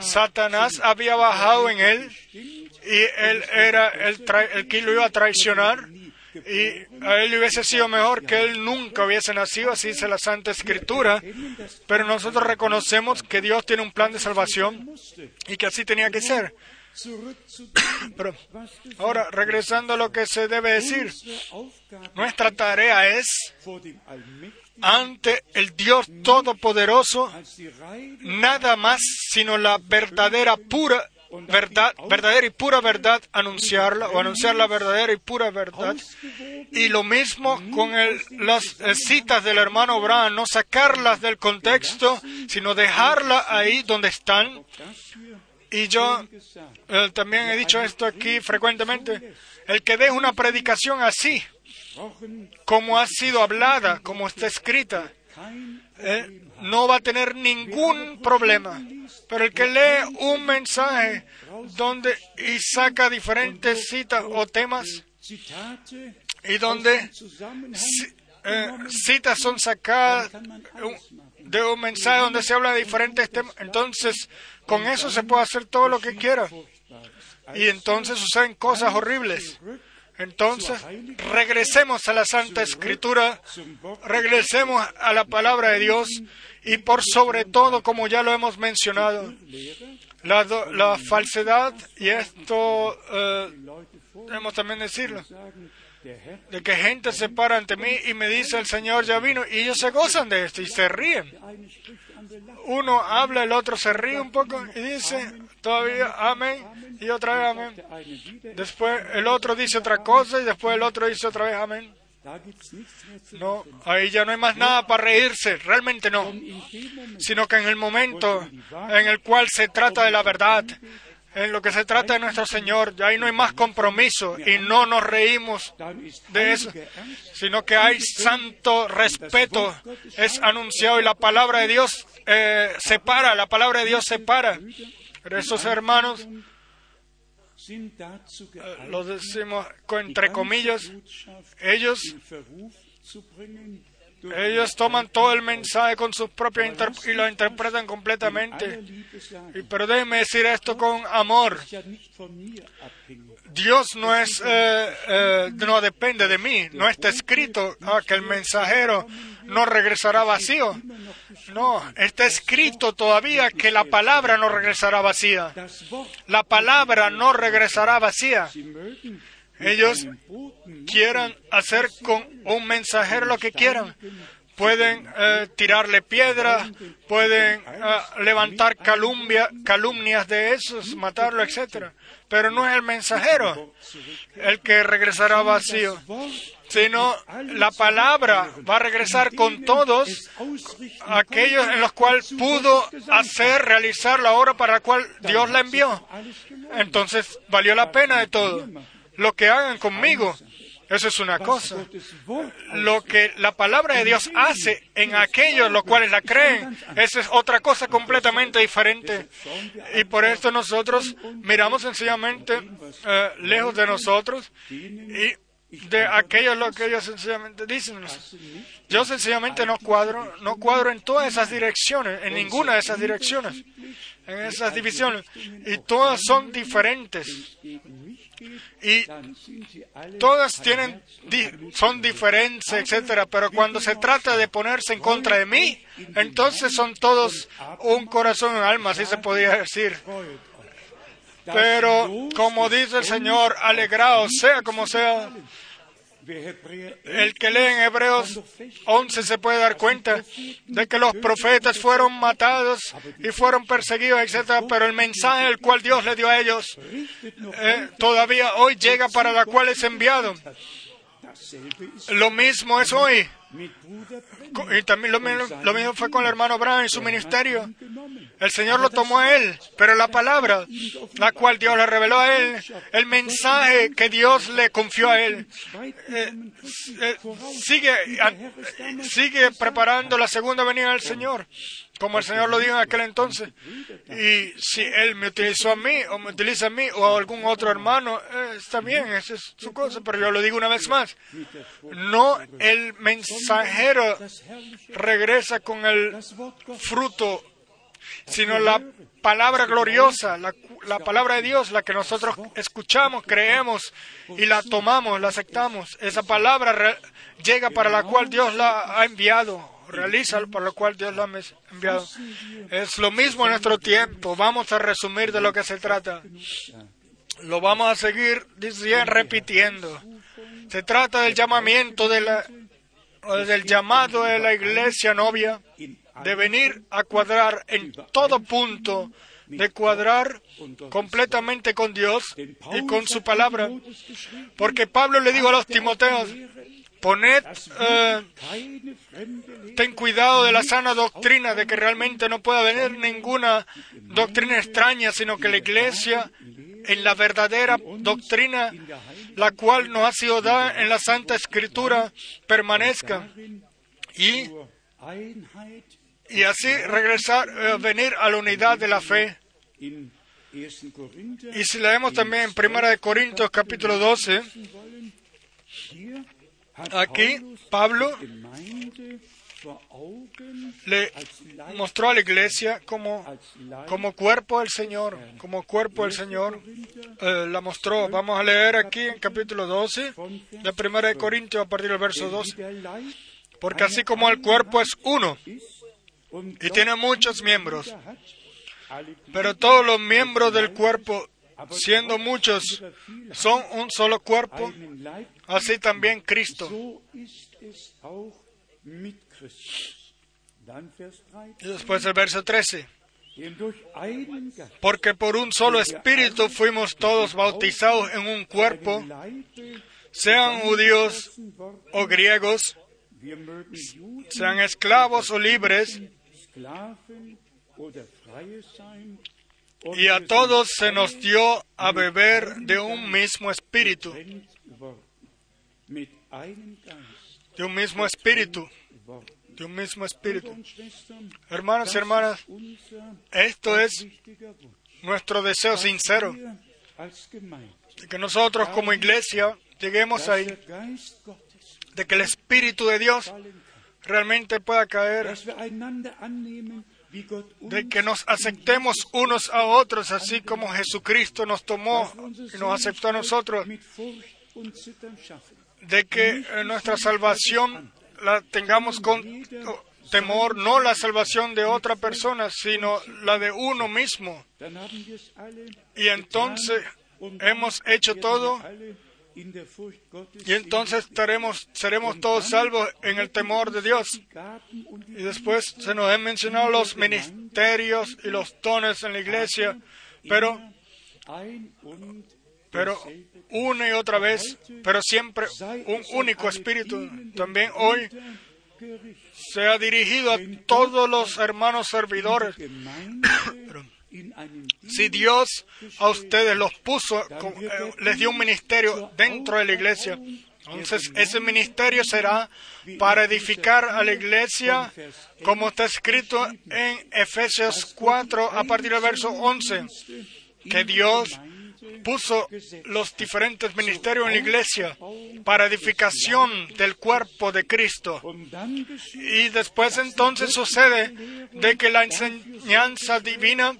Satanás había bajado en él y él era el, el que lo iba a traicionar y a él hubiese sido mejor que él nunca hubiese nacido, así dice la Santa Escritura, pero nosotros reconocemos que Dios tiene un plan de salvación y que así tenía que ser. Pero ahora, regresando a lo que se debe decir, nuestra tarea es ante el Dios Todopoderoso, nada más sino la verdadera pura verdad, verdadera y pura verdad, anunciarla o anunciar la verdadera y pura verdad. Y lo mismo con las citas del hermano Abraham, no sacarlas del contexto, sino dejarla ahí donde están. Y yo eh, también he dicho esto aquí frecuentemente, el que deja una predicación así, como ha sido hablada, como está escrita, eh, no va a tener ningún problema. Pero el que lee un mensaje donde y saca diferentes citas o temas y donde eh, citas son sacadas de un mensaje donde se habla de diferentes temas, entonces con eso se puede hacer todo lo que quiera. Y entonces suceden cosas horribles. Entonces, regresemos a la Santa Escritura, regresemos a la palabra de Dios y por sobre todo, como ya lo hemos mencionado, la, falsedad, y esto eh, debemos también decirlo, de que gente se para ante mí y me dice el Señor ya vino y ellos se gozan de esto y se ríen. Uno habla, el otro se ríe un poco y dice todavía amén y otra vez amén. Después el otro dice otra cosa y después el otro dice otra vez amén. No, ahí ya no hay más nada para reírse, realmente no. Sino que en el momento en el cual se trata de la verdad, en lo que se trata de nuestro Señor, ya ahí no hay más compromiso y no nos reímos de eso, sino que hay santo respeto, es anunciado y la palabra de Dios eh, separa, la palabra de Dios separa. Pero esos hermanos, eh, lo decimos entre comillas, ellos ellos toman todo el mensaje con sus propias y lo interpretan completamente. Pero déjenme decir esto con amor. Dios no es, eh, eh, no depende de mí. No está escrito ah, que el mensajero no regresará vacío. No, está escrito todavía que la palabra no regresará vacía. La palabra no regresará vacía ellos quieran hacer con un mensajero lo que quieran. Pueden eh, tirarle piedra, pueden levantar calumnias de esos, matarlo, etc. Pero no es el mensajero el que regresará vacío, sino la palabra va a regresar con todos aquellos en los cuales pudo hacer, realizar la obra para la cual Dios la envió. Entonces valió la pena de todo lo que hagan conmigo. Eso es una cosa. Lo que la palabra de Dios hace en aquellos los cuales la creen, eso es otra cosa completamente diferente. Y por esto nosotros miramos sencillamente eh, lejos de nosotros y de aquellos lo que ellos sencillamente dicen. Yo sencillamente no cuadro, no cuadro en todas esas direcciones, en ninguna de esas direcciones, en esas divisiones. Y todas son diferentes. y todas tienen son diferentes, etcétera, pero cuando se trata de ponerse en contra de mí, entonces son todos un corazón y un alma, así se podría decir. Pero como dice el Señor, alegraos, sea como sea, el que lee en Hebreos 11 se puede dar cuenta de que los profetas fueron matados y fueron perseguidos, etc. Pero el mensaje el cual Dios le dio a ellos eh, todavía hoy llega para la cual es enviado. Lo mismo es hoy. Y también lo mismo, fue con el hermano Abraham y su ministerio. El Señor lo tomó a él, pero la palabra, la cual Dios le reveló a él, el mensaje que Dios le confió a él, eh, eh, sigue, sigue preparando la segunda venida del Señor como el Señor lo dijo en aquel entonces. Y si Él me utilizó a mí, o me utiliza a mí, o a algún otro hermano, eh, está bien, esa es su cosa, pero yo lo digo una vez más. No el mensajero regresa con el fruto, sino la palabra gloriosa, la, la palabra de Dios, la que nosotros escuchamos, creemos y la tomamos, la aceptamos. Esa palabra llega para la cual Dios la ha enviado realiza por lo cual Dios lo ha enviado. Es lo mismo en nuestro tiempo. Vamos a resumir de lo que se trata. Lo vamos a seguir diciendo, repitiendo. Se trata del llamamiento de la, del llamado de la iglesia novia de venir a cuadrar en todo punto, de cuadrar completamente con Dios y con su palabra. Porque Pablo le dijo a los Timoteos, Poned, eh, ten cuidado de la sana doctrina, de que realmente no pueda venir ninguna doctrina extraña, sino que la Iglesia, en la verdadera doctrina, la cual nos ha sido dada en la Santa Escritura, permanezca. Y, y así regresar, eh, venir a la unidad de la fe. Y si leemos también en Primera de Corintios capítulo 12, Aquí Pablo le mostró a la iglesia como, cuerpo del Señor, como cuerpo del Señor, eh, la mostró. Vamos a leer aquí en capítulo 12 de 1 Corintios a partir del verso 12. Porque así como el cuerpo es uno y tiene muchos miembros, pero todos los miembros del cuerpo siendo muchos, son un solo cuerpo, así también Cristo. Y después el verso 13. Porque por un solo espíritu fuimos todos bautizados en un cuerpo, sean judíos o griegos, sean esclavos o libres, y a todos se nos dio a beber de un mismo espíritu. De un mismo espíritu. De un mismo espíritu. Hermanos y hermanas, esto es nuestro deseo sincero. De que nosotros como iglesia lleguemos ahí. De que el Espíritu de Dios realmente pueda caer de que nos aceptemos unos a otros, así como Jesucristo nos tomó y nos aceptó a nosotros, de que nuestra salvación la tengamos con temor, no la salvación de otra persona, sino la de uno mismo. Y entonces hemos hecho todo y entonces estaremos, seremos todos salvos en el temor de Dios. Y después se nos han mencionado los ministerios y los dones en la iglesia, pero, pero una y otra vez, pero siempre un único espíritu. También hoy se ha dirigido a todos los hermanos servidores. Si Dios a ustedes los puso, eh, les dio un ministerio dentro de la iglesia, entonces ese ministerio será para edificar a la iglesia, como está escrito en Efesios 4 a partir del verso 11, que Dios puso los diferentes ministerios en la iglesia para edificación del cuerpo de Cristo. Y después entonces sucede de que la enseñanza divina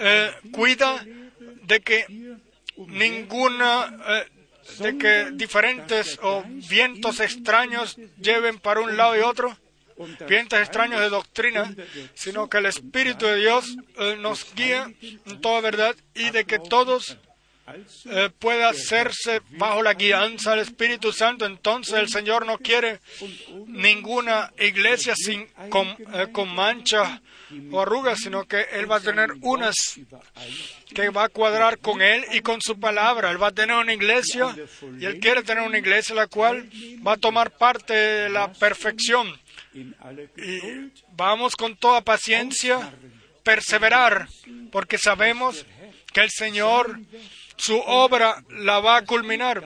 eh, cuida de que ninguna, eh, de que diferentes o vientos extraños lleven para un lado y otro vientos extraños de doctrina, sino que el Espíritu de Dios eh, nos guía en toda verdad y de que todos eh, puede hacerse bajo la guianza del Espíritu Santo, entonces el Señor no quiere ninguna iglesia sin, con, eh, con manchas o arrugas, sino que Él va a tener unas que va a cuadrar con Él y con su palabra. Él va a tener una iglesia y Él quiere tener una iglesia la cual va a tomar parte de la perfección. Y vamos con toda paciencia perseverar, porque sabemos que el Señor, su obra, la va a culminar.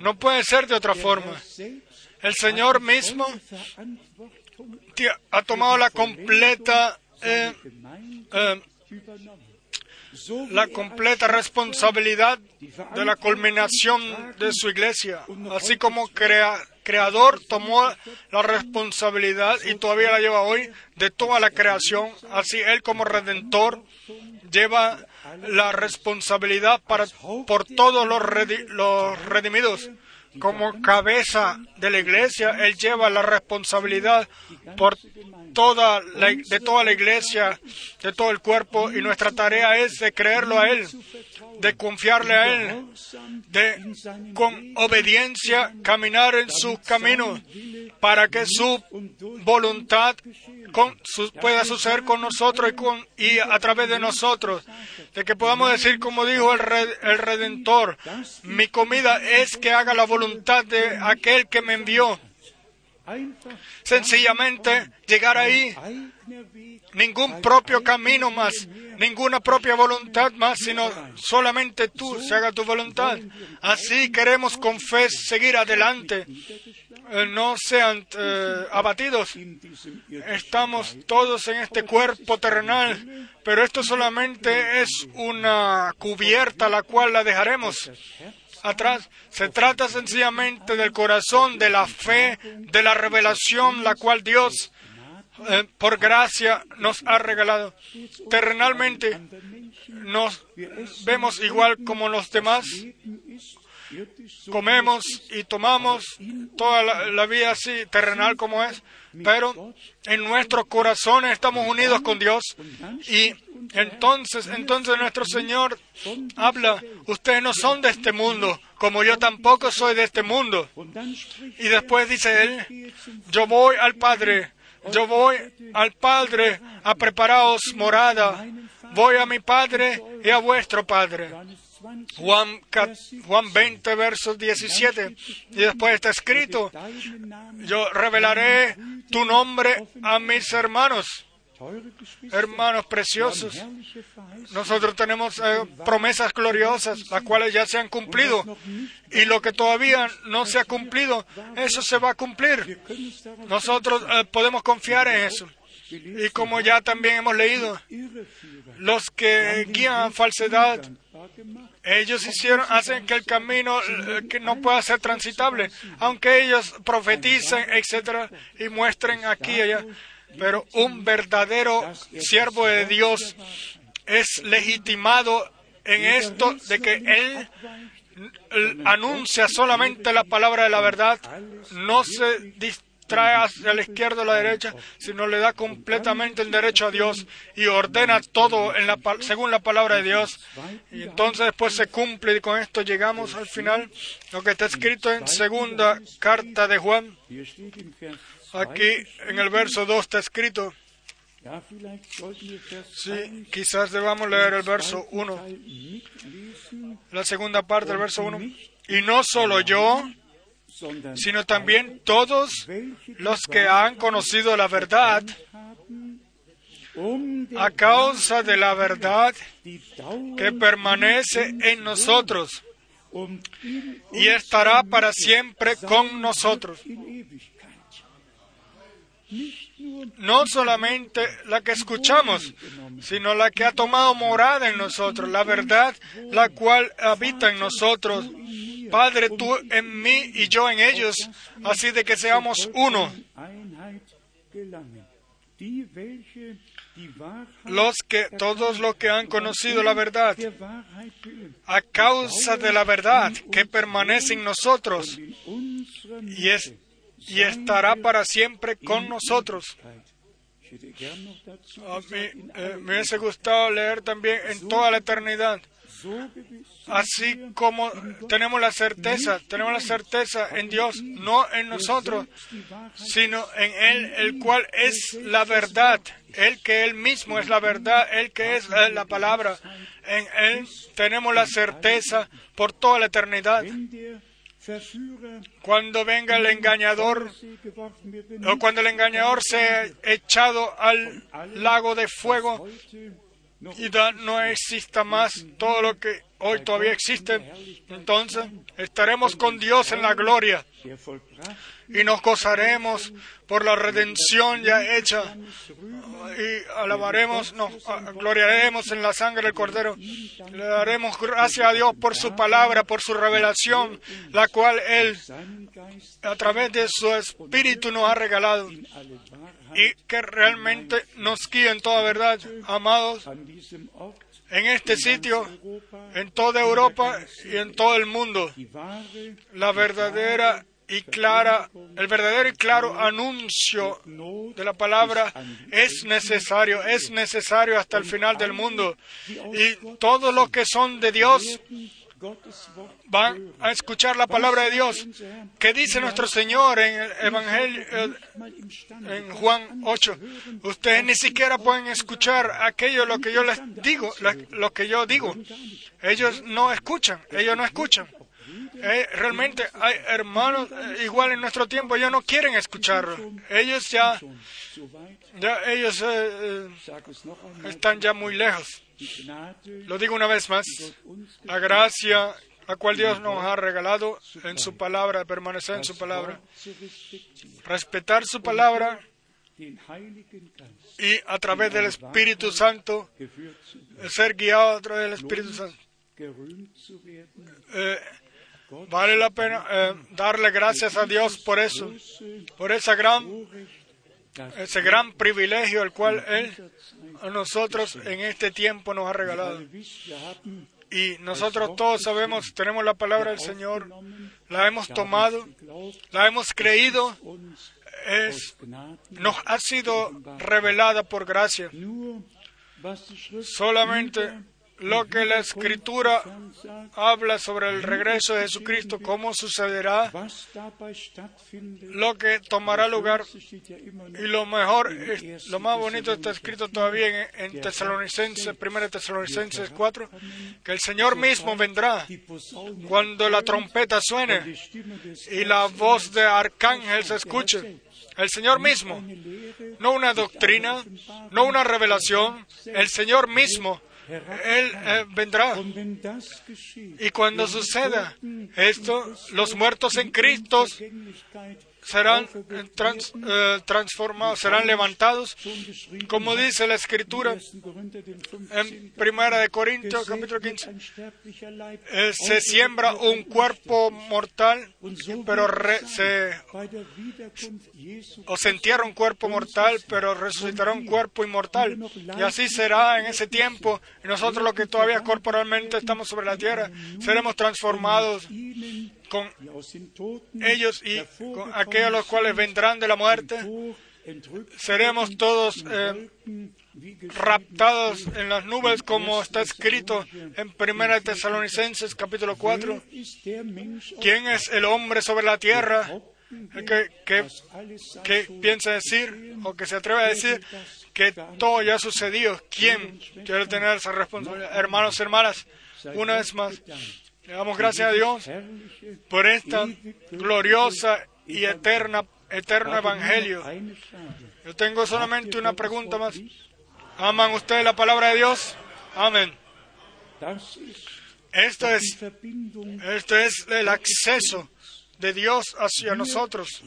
No puede ser de otra forma. El Señor mismo ha tomado la completa eh, eh, la completa responsabilidad de la culminación de su iglesia, así como creador tomó la responsabilidad y todavía la lleva hoy de toda la creación, así él como redentor lleva la responsabilidad para, por todos los, los redimidos. Como cabeza de la iglesia, Él lleva la responsabilidad por toda de toda la iglesia, de todo el cuerpo, y nuestra tarea es de creerlo a Él, de confiarle a Él, de con obediencia caminar en sus caminos, para que su voluntad pueda suceder con nosotros y, con, y a través de nosotros, de que podamos decir, como dijo el, el Redentor, mi comida es que haga la voluntad de aquel que me envió. Sencillamente llegar ahí, ningún propio camino más, ninguna propia voluntad más, sino solamente tú se haga tu voluntad. Así queremos con fe seguir adelante. Eh, no sean eh, abatidos. Estamos todos en este cuerpo terrenal, pero esto solamente es una cubierta la cual la dejaremos atrás. Se trata sencillamente del corazón, de la fe, de la revelación, la cual Dios, eh, por gracia, nos ha regalado. Terrenalmente nos vemos igual como los demás, comemos y tomamos toda la, vida así terrenal como es, pero en nuestros corazones estamos unidos con Dios y entonces, entonces nuestro Señor habla, ustedes no son de este mundo, como yo tampoco soy de este mundo. Y después dice Él, yo voy al Padre, yo voy al Padre a prepararos morada, voy a mi Padre y a vuestro Padre. Juan, Juan 20, versos 17. Y después está escrito, yo revelaré tu nombre a mis hermanos. Hermanos preciosos, nosotros tenemos eh, promesas gloriosas, las cuales ya se han cumplido. Y lo que todavía no se ha cumplido, eso se va a cumplir. Nosotros eh, podemos confiar en eso. Y como ya también hemos leído, los que guían falsedad ellos hicieron, hacen que el camino eh, que no pueda ser transitable, aunque ellos profeticen, etcétera, y muestren aquí y allá. Pero un verdadero siervo de Dios es legitimado en esto de que él anuncia solamente la palabra de la verdad, no se trae hacia la izquierda o la derecha, sino le da completamente el derecho a Dios y ordena todo en la, según la palabra de Dios. Y entonces después se cumple y con esto llegamos al final, lo que está escrito en segunda carta de Juan. Aquí en el verso 2 está escrito. Sí, quizás debamos leer el verso 1, la segunda parte del verso 1. Y no solo yo, sino también todos los que han conocido la verdad a causa de la verdad que permanece en nosotros y estará para siempre con nosotros. No solamente la que escuchamos, sino la que ha tomado morada en nosotros, la verdad la cual habita en nosotros Padre, tú en mí y yo en ellos, así de que seamos uno. Los que, todos los que han conocido la verdad, a causa de la verdad que permanece en nosotros y, es, y estará para siempre con nosotros. A mí eh, me hubiese gustado leer también en toda la eternidad Así como tenemos la certeza, tenemos la certeza en Dios, no en nosotros, sino en Él, el cual es la verdad, Él que Él mismo es la verdad, Él que es la palabra. En Él tenemos la certeza por toda la eternidad. cuando venga el engañador o cuando el engañador sea echado al lago de fuego y no exista más todo lo que hoy todavía existe, entonces estaremos con Dios en la gloria. Y nos gozaremos por la redención ya hecha. Y alabaremos, nos gloriaremos en la sangre del Cordero. Le daremos gracias a Dios por su palabra, por su revelación, la cual Él a través de su Espíritu nos ha regalado y que realmente nos guíe en toda verdad, amados, en este sitio, en toda Europa y en todo el mundo. La verdadera y clara, el verdadero y claro anuncio de la palabra es necesario, es necesario hasta el final del mundo. Y todos los que son de Dios van a escuchar la palabra de Dios que dice nuestro Señor en el Evangelio, en Juan 8. Ustedes ni siquiera pueden escuchar aquello lo que yo les digo, lo que yo digo. Ellos no escuchan, ellos no escuchan. Eh, realmente hay hermanos eh, igual en nuestro tiempo, ellos no quieren escucharlo. Ellos ya, ya ellos eh, están ya muy lejos. Lo digo una vez más, la gracia la cual Dios nos ha regalado en su palabra, permanecer en su palabra, respetar su palabra y a través del Espíritu Santo, ser guiado a través del Espíritu Santo. Vale la pena eh, darle gracias a Dios por eso, por esa gran, ese gran privilegio el cual Él a nosotros en este tiempo nos ha regalado. Y nosotros todos sabemos, tenemos la palabra del Señor, la hemos tomado, la hemos creído, es, nos ha sido revelada por gracia. Solamente lo que la Escritura habla sobre el regreso de Jesucristo, cómo sucederá, lo que tomará lugar. Y lo mejor, lo más bonito está escrito todavía en, Tesalonicenses, 1 Tesalonicenses 4, que el Señor mismo vendrá cuando la trompeta suene y la voz de arcángel se escuche. El Señor mismo, no una doctrina, no una revelación, el Señor mismo él eh, vendrá. Y cuando suceda esto, los muertos en Cristo serán eh, transformados, serán levantados, como dice la Escritura en Primera de Corintios, capítulo 15. Eh, se siembra un cuerpo mortal, pero se, o se entierra un cuerpo mortal, pero resucitará un cuerpo inmortal. Y así será en ese tiempo. Y nosotros los que todavía corporalmente estamos sobre la tierra, seremos transformados con ellos y con aquellos los cuales vendrán de la muerte, seremos todos eh, raptados en las nubes, como está escrito en 1 Tesalonicenses capítulo 4. ¿Quién es el hombre sobre la tierra que, que, piensa decir o que se atreve a decir que todo ya ha sucedido? ¿Quién quiere tener esa responsabilidad? Hermanos, hermanas, una vez más, le damos gracias a Dios por esta gloriosa y eterna, eterno evangelio. Yo tengo solamente una pregunta más. ¿Aman ustedes la palabra de Dios? Amén. Esto es, esto es el acceso de Dios hacia nosotros.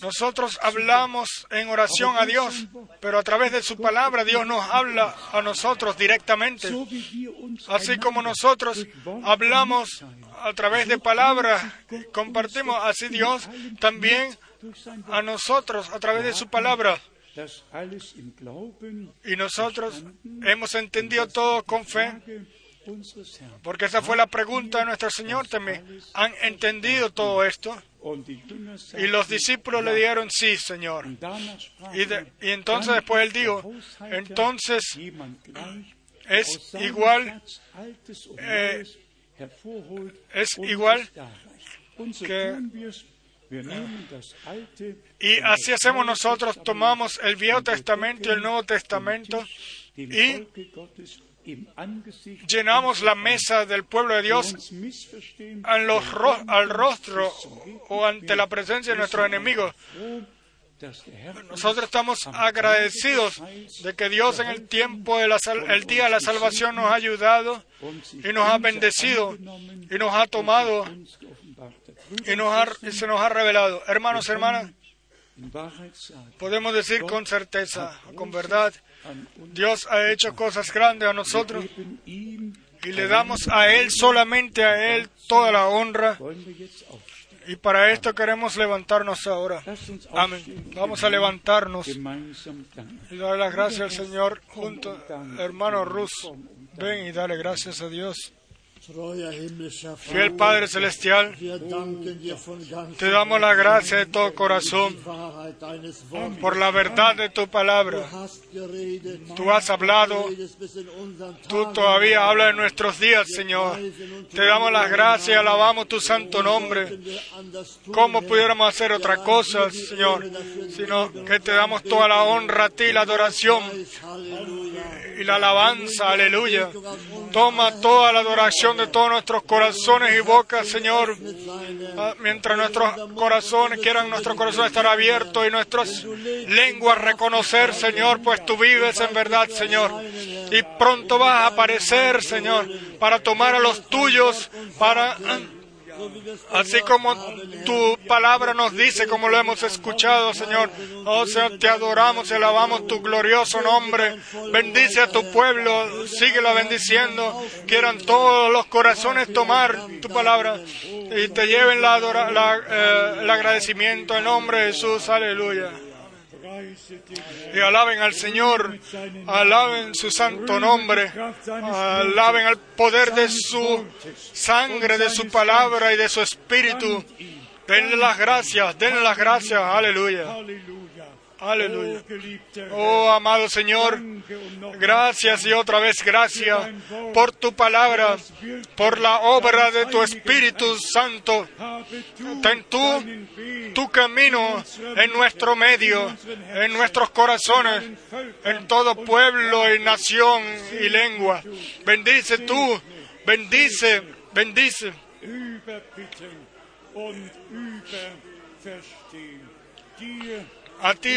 Nosotros hablamos en oración a Dios, pero a través de su palabra Dios nos habla a nosotros directamente. Así como nosotros hablamos a través de palabra, compartimos así Dios también a nosotros a través de su palabra. Y nosotros hemos entendido todo con fe porque esa fue la pregunta de nuestro Señor también. ¿Han entendido todo esto? Y los discípulos le dijeron, sí, Señor. Y, entonces después él dijo, entonces es igual, eh, es igual que... Y así hacemos nosotros, tomamos el Viejo Testamento y el Nuevo Testamento y llenamos la mesa del pueblo de Dios los al rostro o ante la presencia de nuestros enemigos. Nosotros estamos agradecidos de que Dios en el tiempo del día de la salvación nos ha ayudado y nos ha bendecido y nos ha tomado y, nos y se nos ha revelado. Hermanos, hermanas, podemos decir con certeza, con verdad, Dios ha hecho cosas grandes a nosotros y le damos a Él, solamente a Él, toda la honra. Y para esto queremos levantarnos ahora. Amén. Vamos a levantarnos y dar las gracias al Señor junto, hermano Rus. Ven y dale gracias a Dios. Fiel Padre Celestial, te damos la gracia de todo corazón por la verdad de tu palabra. Tú has hablado, tú todavía hablas en nuestros días, Señor. Te damos las gracias y alabamos tu santo nombre. ¿Cómo pudiéramos hacer otra cosa, Señor? Sino que te damos toda la honra a ti, la adoración y la alabanza, aleluya. Toma toda la adoración de todos nuestros corazones y bocas, Señor. Ah, mientras nuestros corazones quieran nuestros corazones estar abiertos y nuestras lenguas reconocer, Señor, pues tú vives en verdad, Señor. Y pronto vas a aparecer, Señor, para tomar a los tuyos, para Así como tu palabra nos dice, como lo hemos escuchado, Señor. Oh Señor, te adoramos y alabamos tu glorioso nombre. Bendice a tu pueblo, síguelo bendiciendo. Quieran todos los corazones tomar tu palabra y te lleven la, eh, el agradecimiento en nombre de Jesús. Aleluya y alaben al Señor, alaben su santo nombre, alaben al poder de su sangre, de su palabra y de su espíritu. Denle las gracias, denle las gracias, aleluya. Aleluya. Oh, amado Señor, gracias y otra vez gracias por tu palabra, por la obra de tu Espíritu Santo. Ten tú tu camino en nuestro medio, en nuestros corazones, en todo pueblo y nación y lengua. Bendice tú, bendice, bendice. A ti,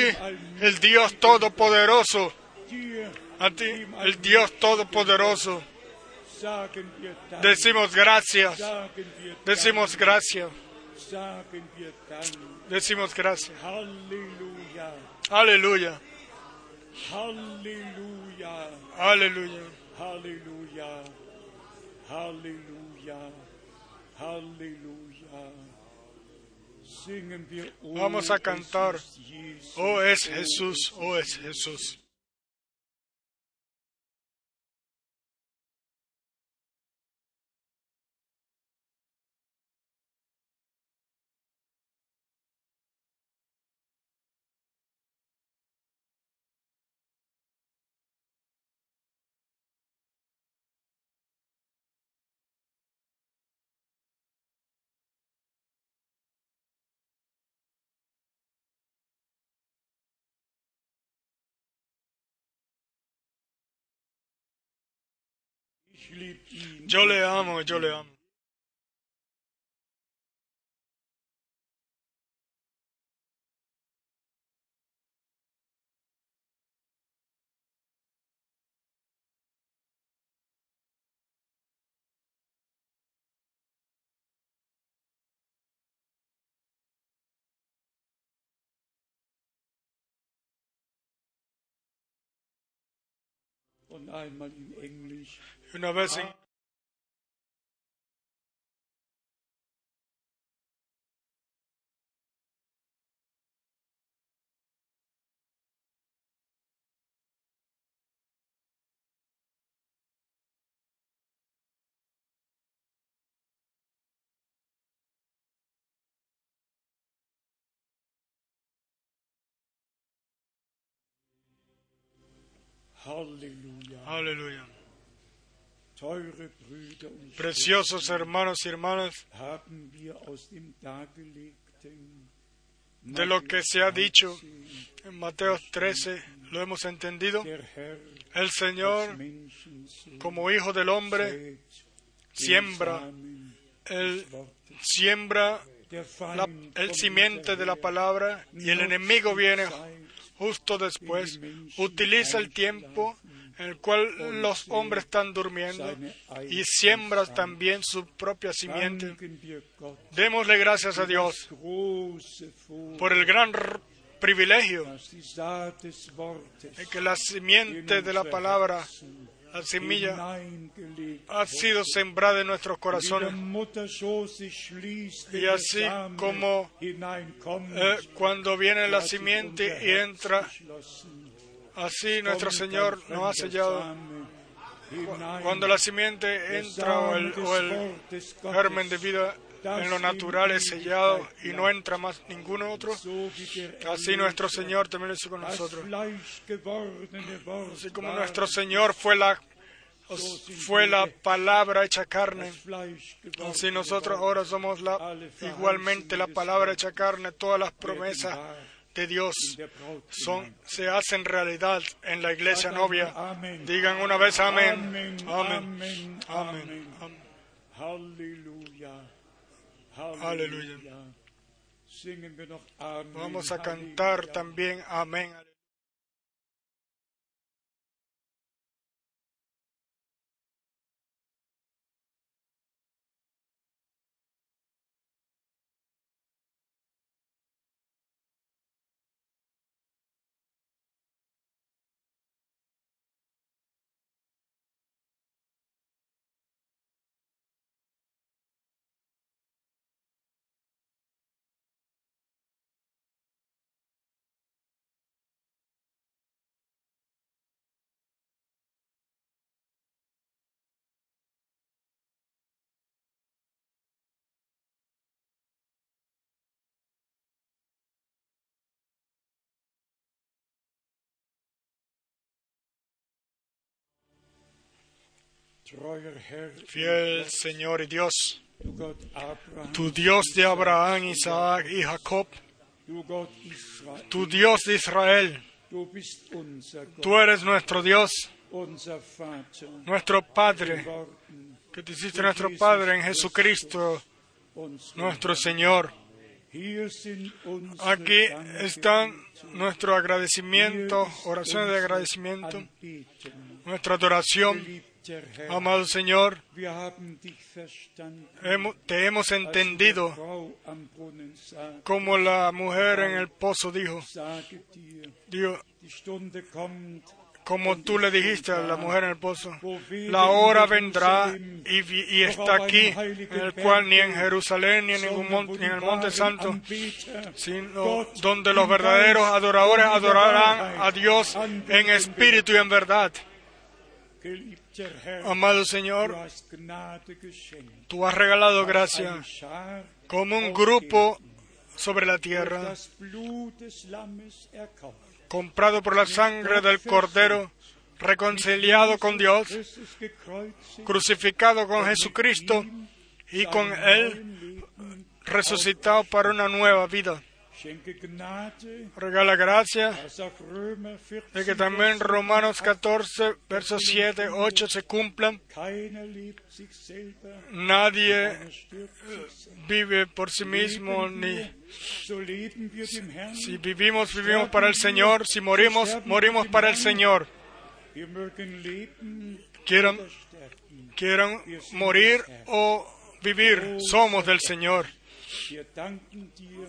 el Dios Todopoderoso. A ti, el Dios Todopoderoso. Decimos gracias. Decimos gracias. Decimos gracias. Aleluya. Aleluya. Aleluya. Aleluya. Aleluya. Aleluya. Vamos a cantar, oh es Jesús, oh es Jesús. Yo le amo, yo le amo. Und einmal in Englisch. Aleluya. Preciosos hermanos y hermanas, de lo que se ha dicho en Mateo 13, lo hemos entendido. El Señor, como Hijo del Hombre, siembra, Él siembra la- el simiente de la palabra y el enemigo viene justo después. Utiliza el tiempo en el cual los hombres están durmiendo y siembra también su propia simiente. Démosle gracias a Dios por el gran privilegio de que la simiente de la palabra, la semilla, ha sido sembrada en nuestros corazones. Y así como, Eh, cuando viene la simiente y entra, así nuestro Señor nos ha sellado. Cuando la simiente entra o el, o el germen de vida en lo natural es sellado y no entra más ninguno otro, así nuestro Señor también lo con nosotros. Así como nuestro Señor fue la, fue la palabra hecha carne, así nosotros ahora somos la, igualmente la palabra hecha carne, todas las promesas de Dios son, se hacen realidad en la iglesia novia. Digan una vez amén. Amén, Amén. amén, Amén. Aleluya. Vamos a cantar también amén. Fiel Señor y Dios, tu Dios de Abraham, Isaac y Jacob, tu Dios de Israel, tú eres nuestro Dios, nuestro Padre, que te hiciste nuestro Padre en Jesucristo, nuestro Señor. Aquí están nuestro agradecimiento, oraciones de agradecimiento, nuestra adoración. Amado Señor, te hemos entendido como la mujer en el pozo dijo, kommt, como tú le dijiste a la mujer en el pozo, la hora vendrá y está aquí, en el cual ni en Jerusalén ni en ningún monte, ni en el monte santo, sino donde los verdaderos adoradores adorarán a Dios en espíritu y en verdad. Amado Señor, tú has regalado gracia como un grupo sobre la tierra, comprado por la sangre del Cordero, reconciliado con Dios, crucificado con Jesucristo y con Él resucitado para una nueva vida. Regala gracia dass auch Römer 14, de que también Romanos 14, versos 7, 8 se cumplan. Nadie selbst. vive por sí mismo, ni si vivimos, vivimos para el Señor. Si morimos, morimos para el Señor. Quieran, quieran morir o vivir, somos del Señor.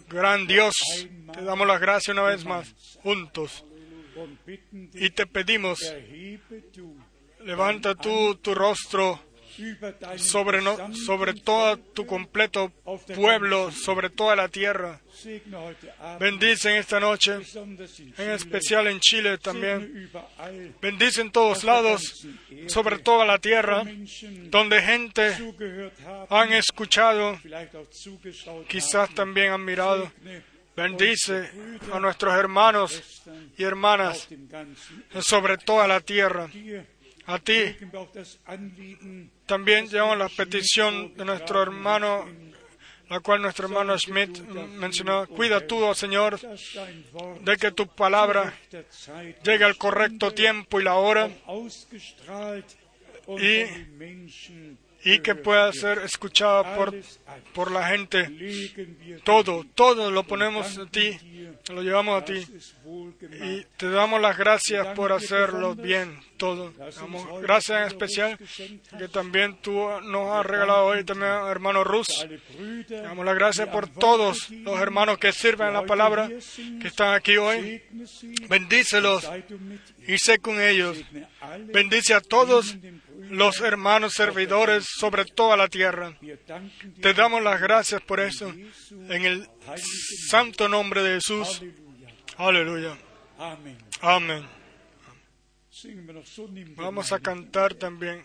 Gran Dios, te damos las gracias una vez más, juntos. Y te pedimos, levanta tú tu rostro sobre, todo tu completo pueblo, sobre toda la tierra. Segne heute Abend, Bendice en esta noche, en especial en Chile también. Bendice en todos lados, sobre toda la tierra, donde gente han escuchado, quizás también han mirado. Bendice a nuestros hermanos y hermanas sobre toda la tierra. A ti también llevamos la petición de nuestro hermano la cual nuestro hermano Schmidt mencionó. Cuida tú, oh Señor, de que tu palabra llegue al correcto tiempo y la hora y y que pueda ser escuchada por, por la gente. Todo, todo lo ponemos a ti, lo llevamos a ti. Y te damos las gracias por hacerlo bien, todo. Damos gracias en especial que también tú nos has regalado hoy también, hermano Rus. Damos las gracias por todos los hermanos que sirven la palabra, que están aquí hoy. Bendícelos y sé con ellos. Bendice a todos los hermanos servidores sobre toda la tierra. Te damos las gracias por eso en el santo nombre de Jesús. Aleluya. Amén. Vamos a cantar también.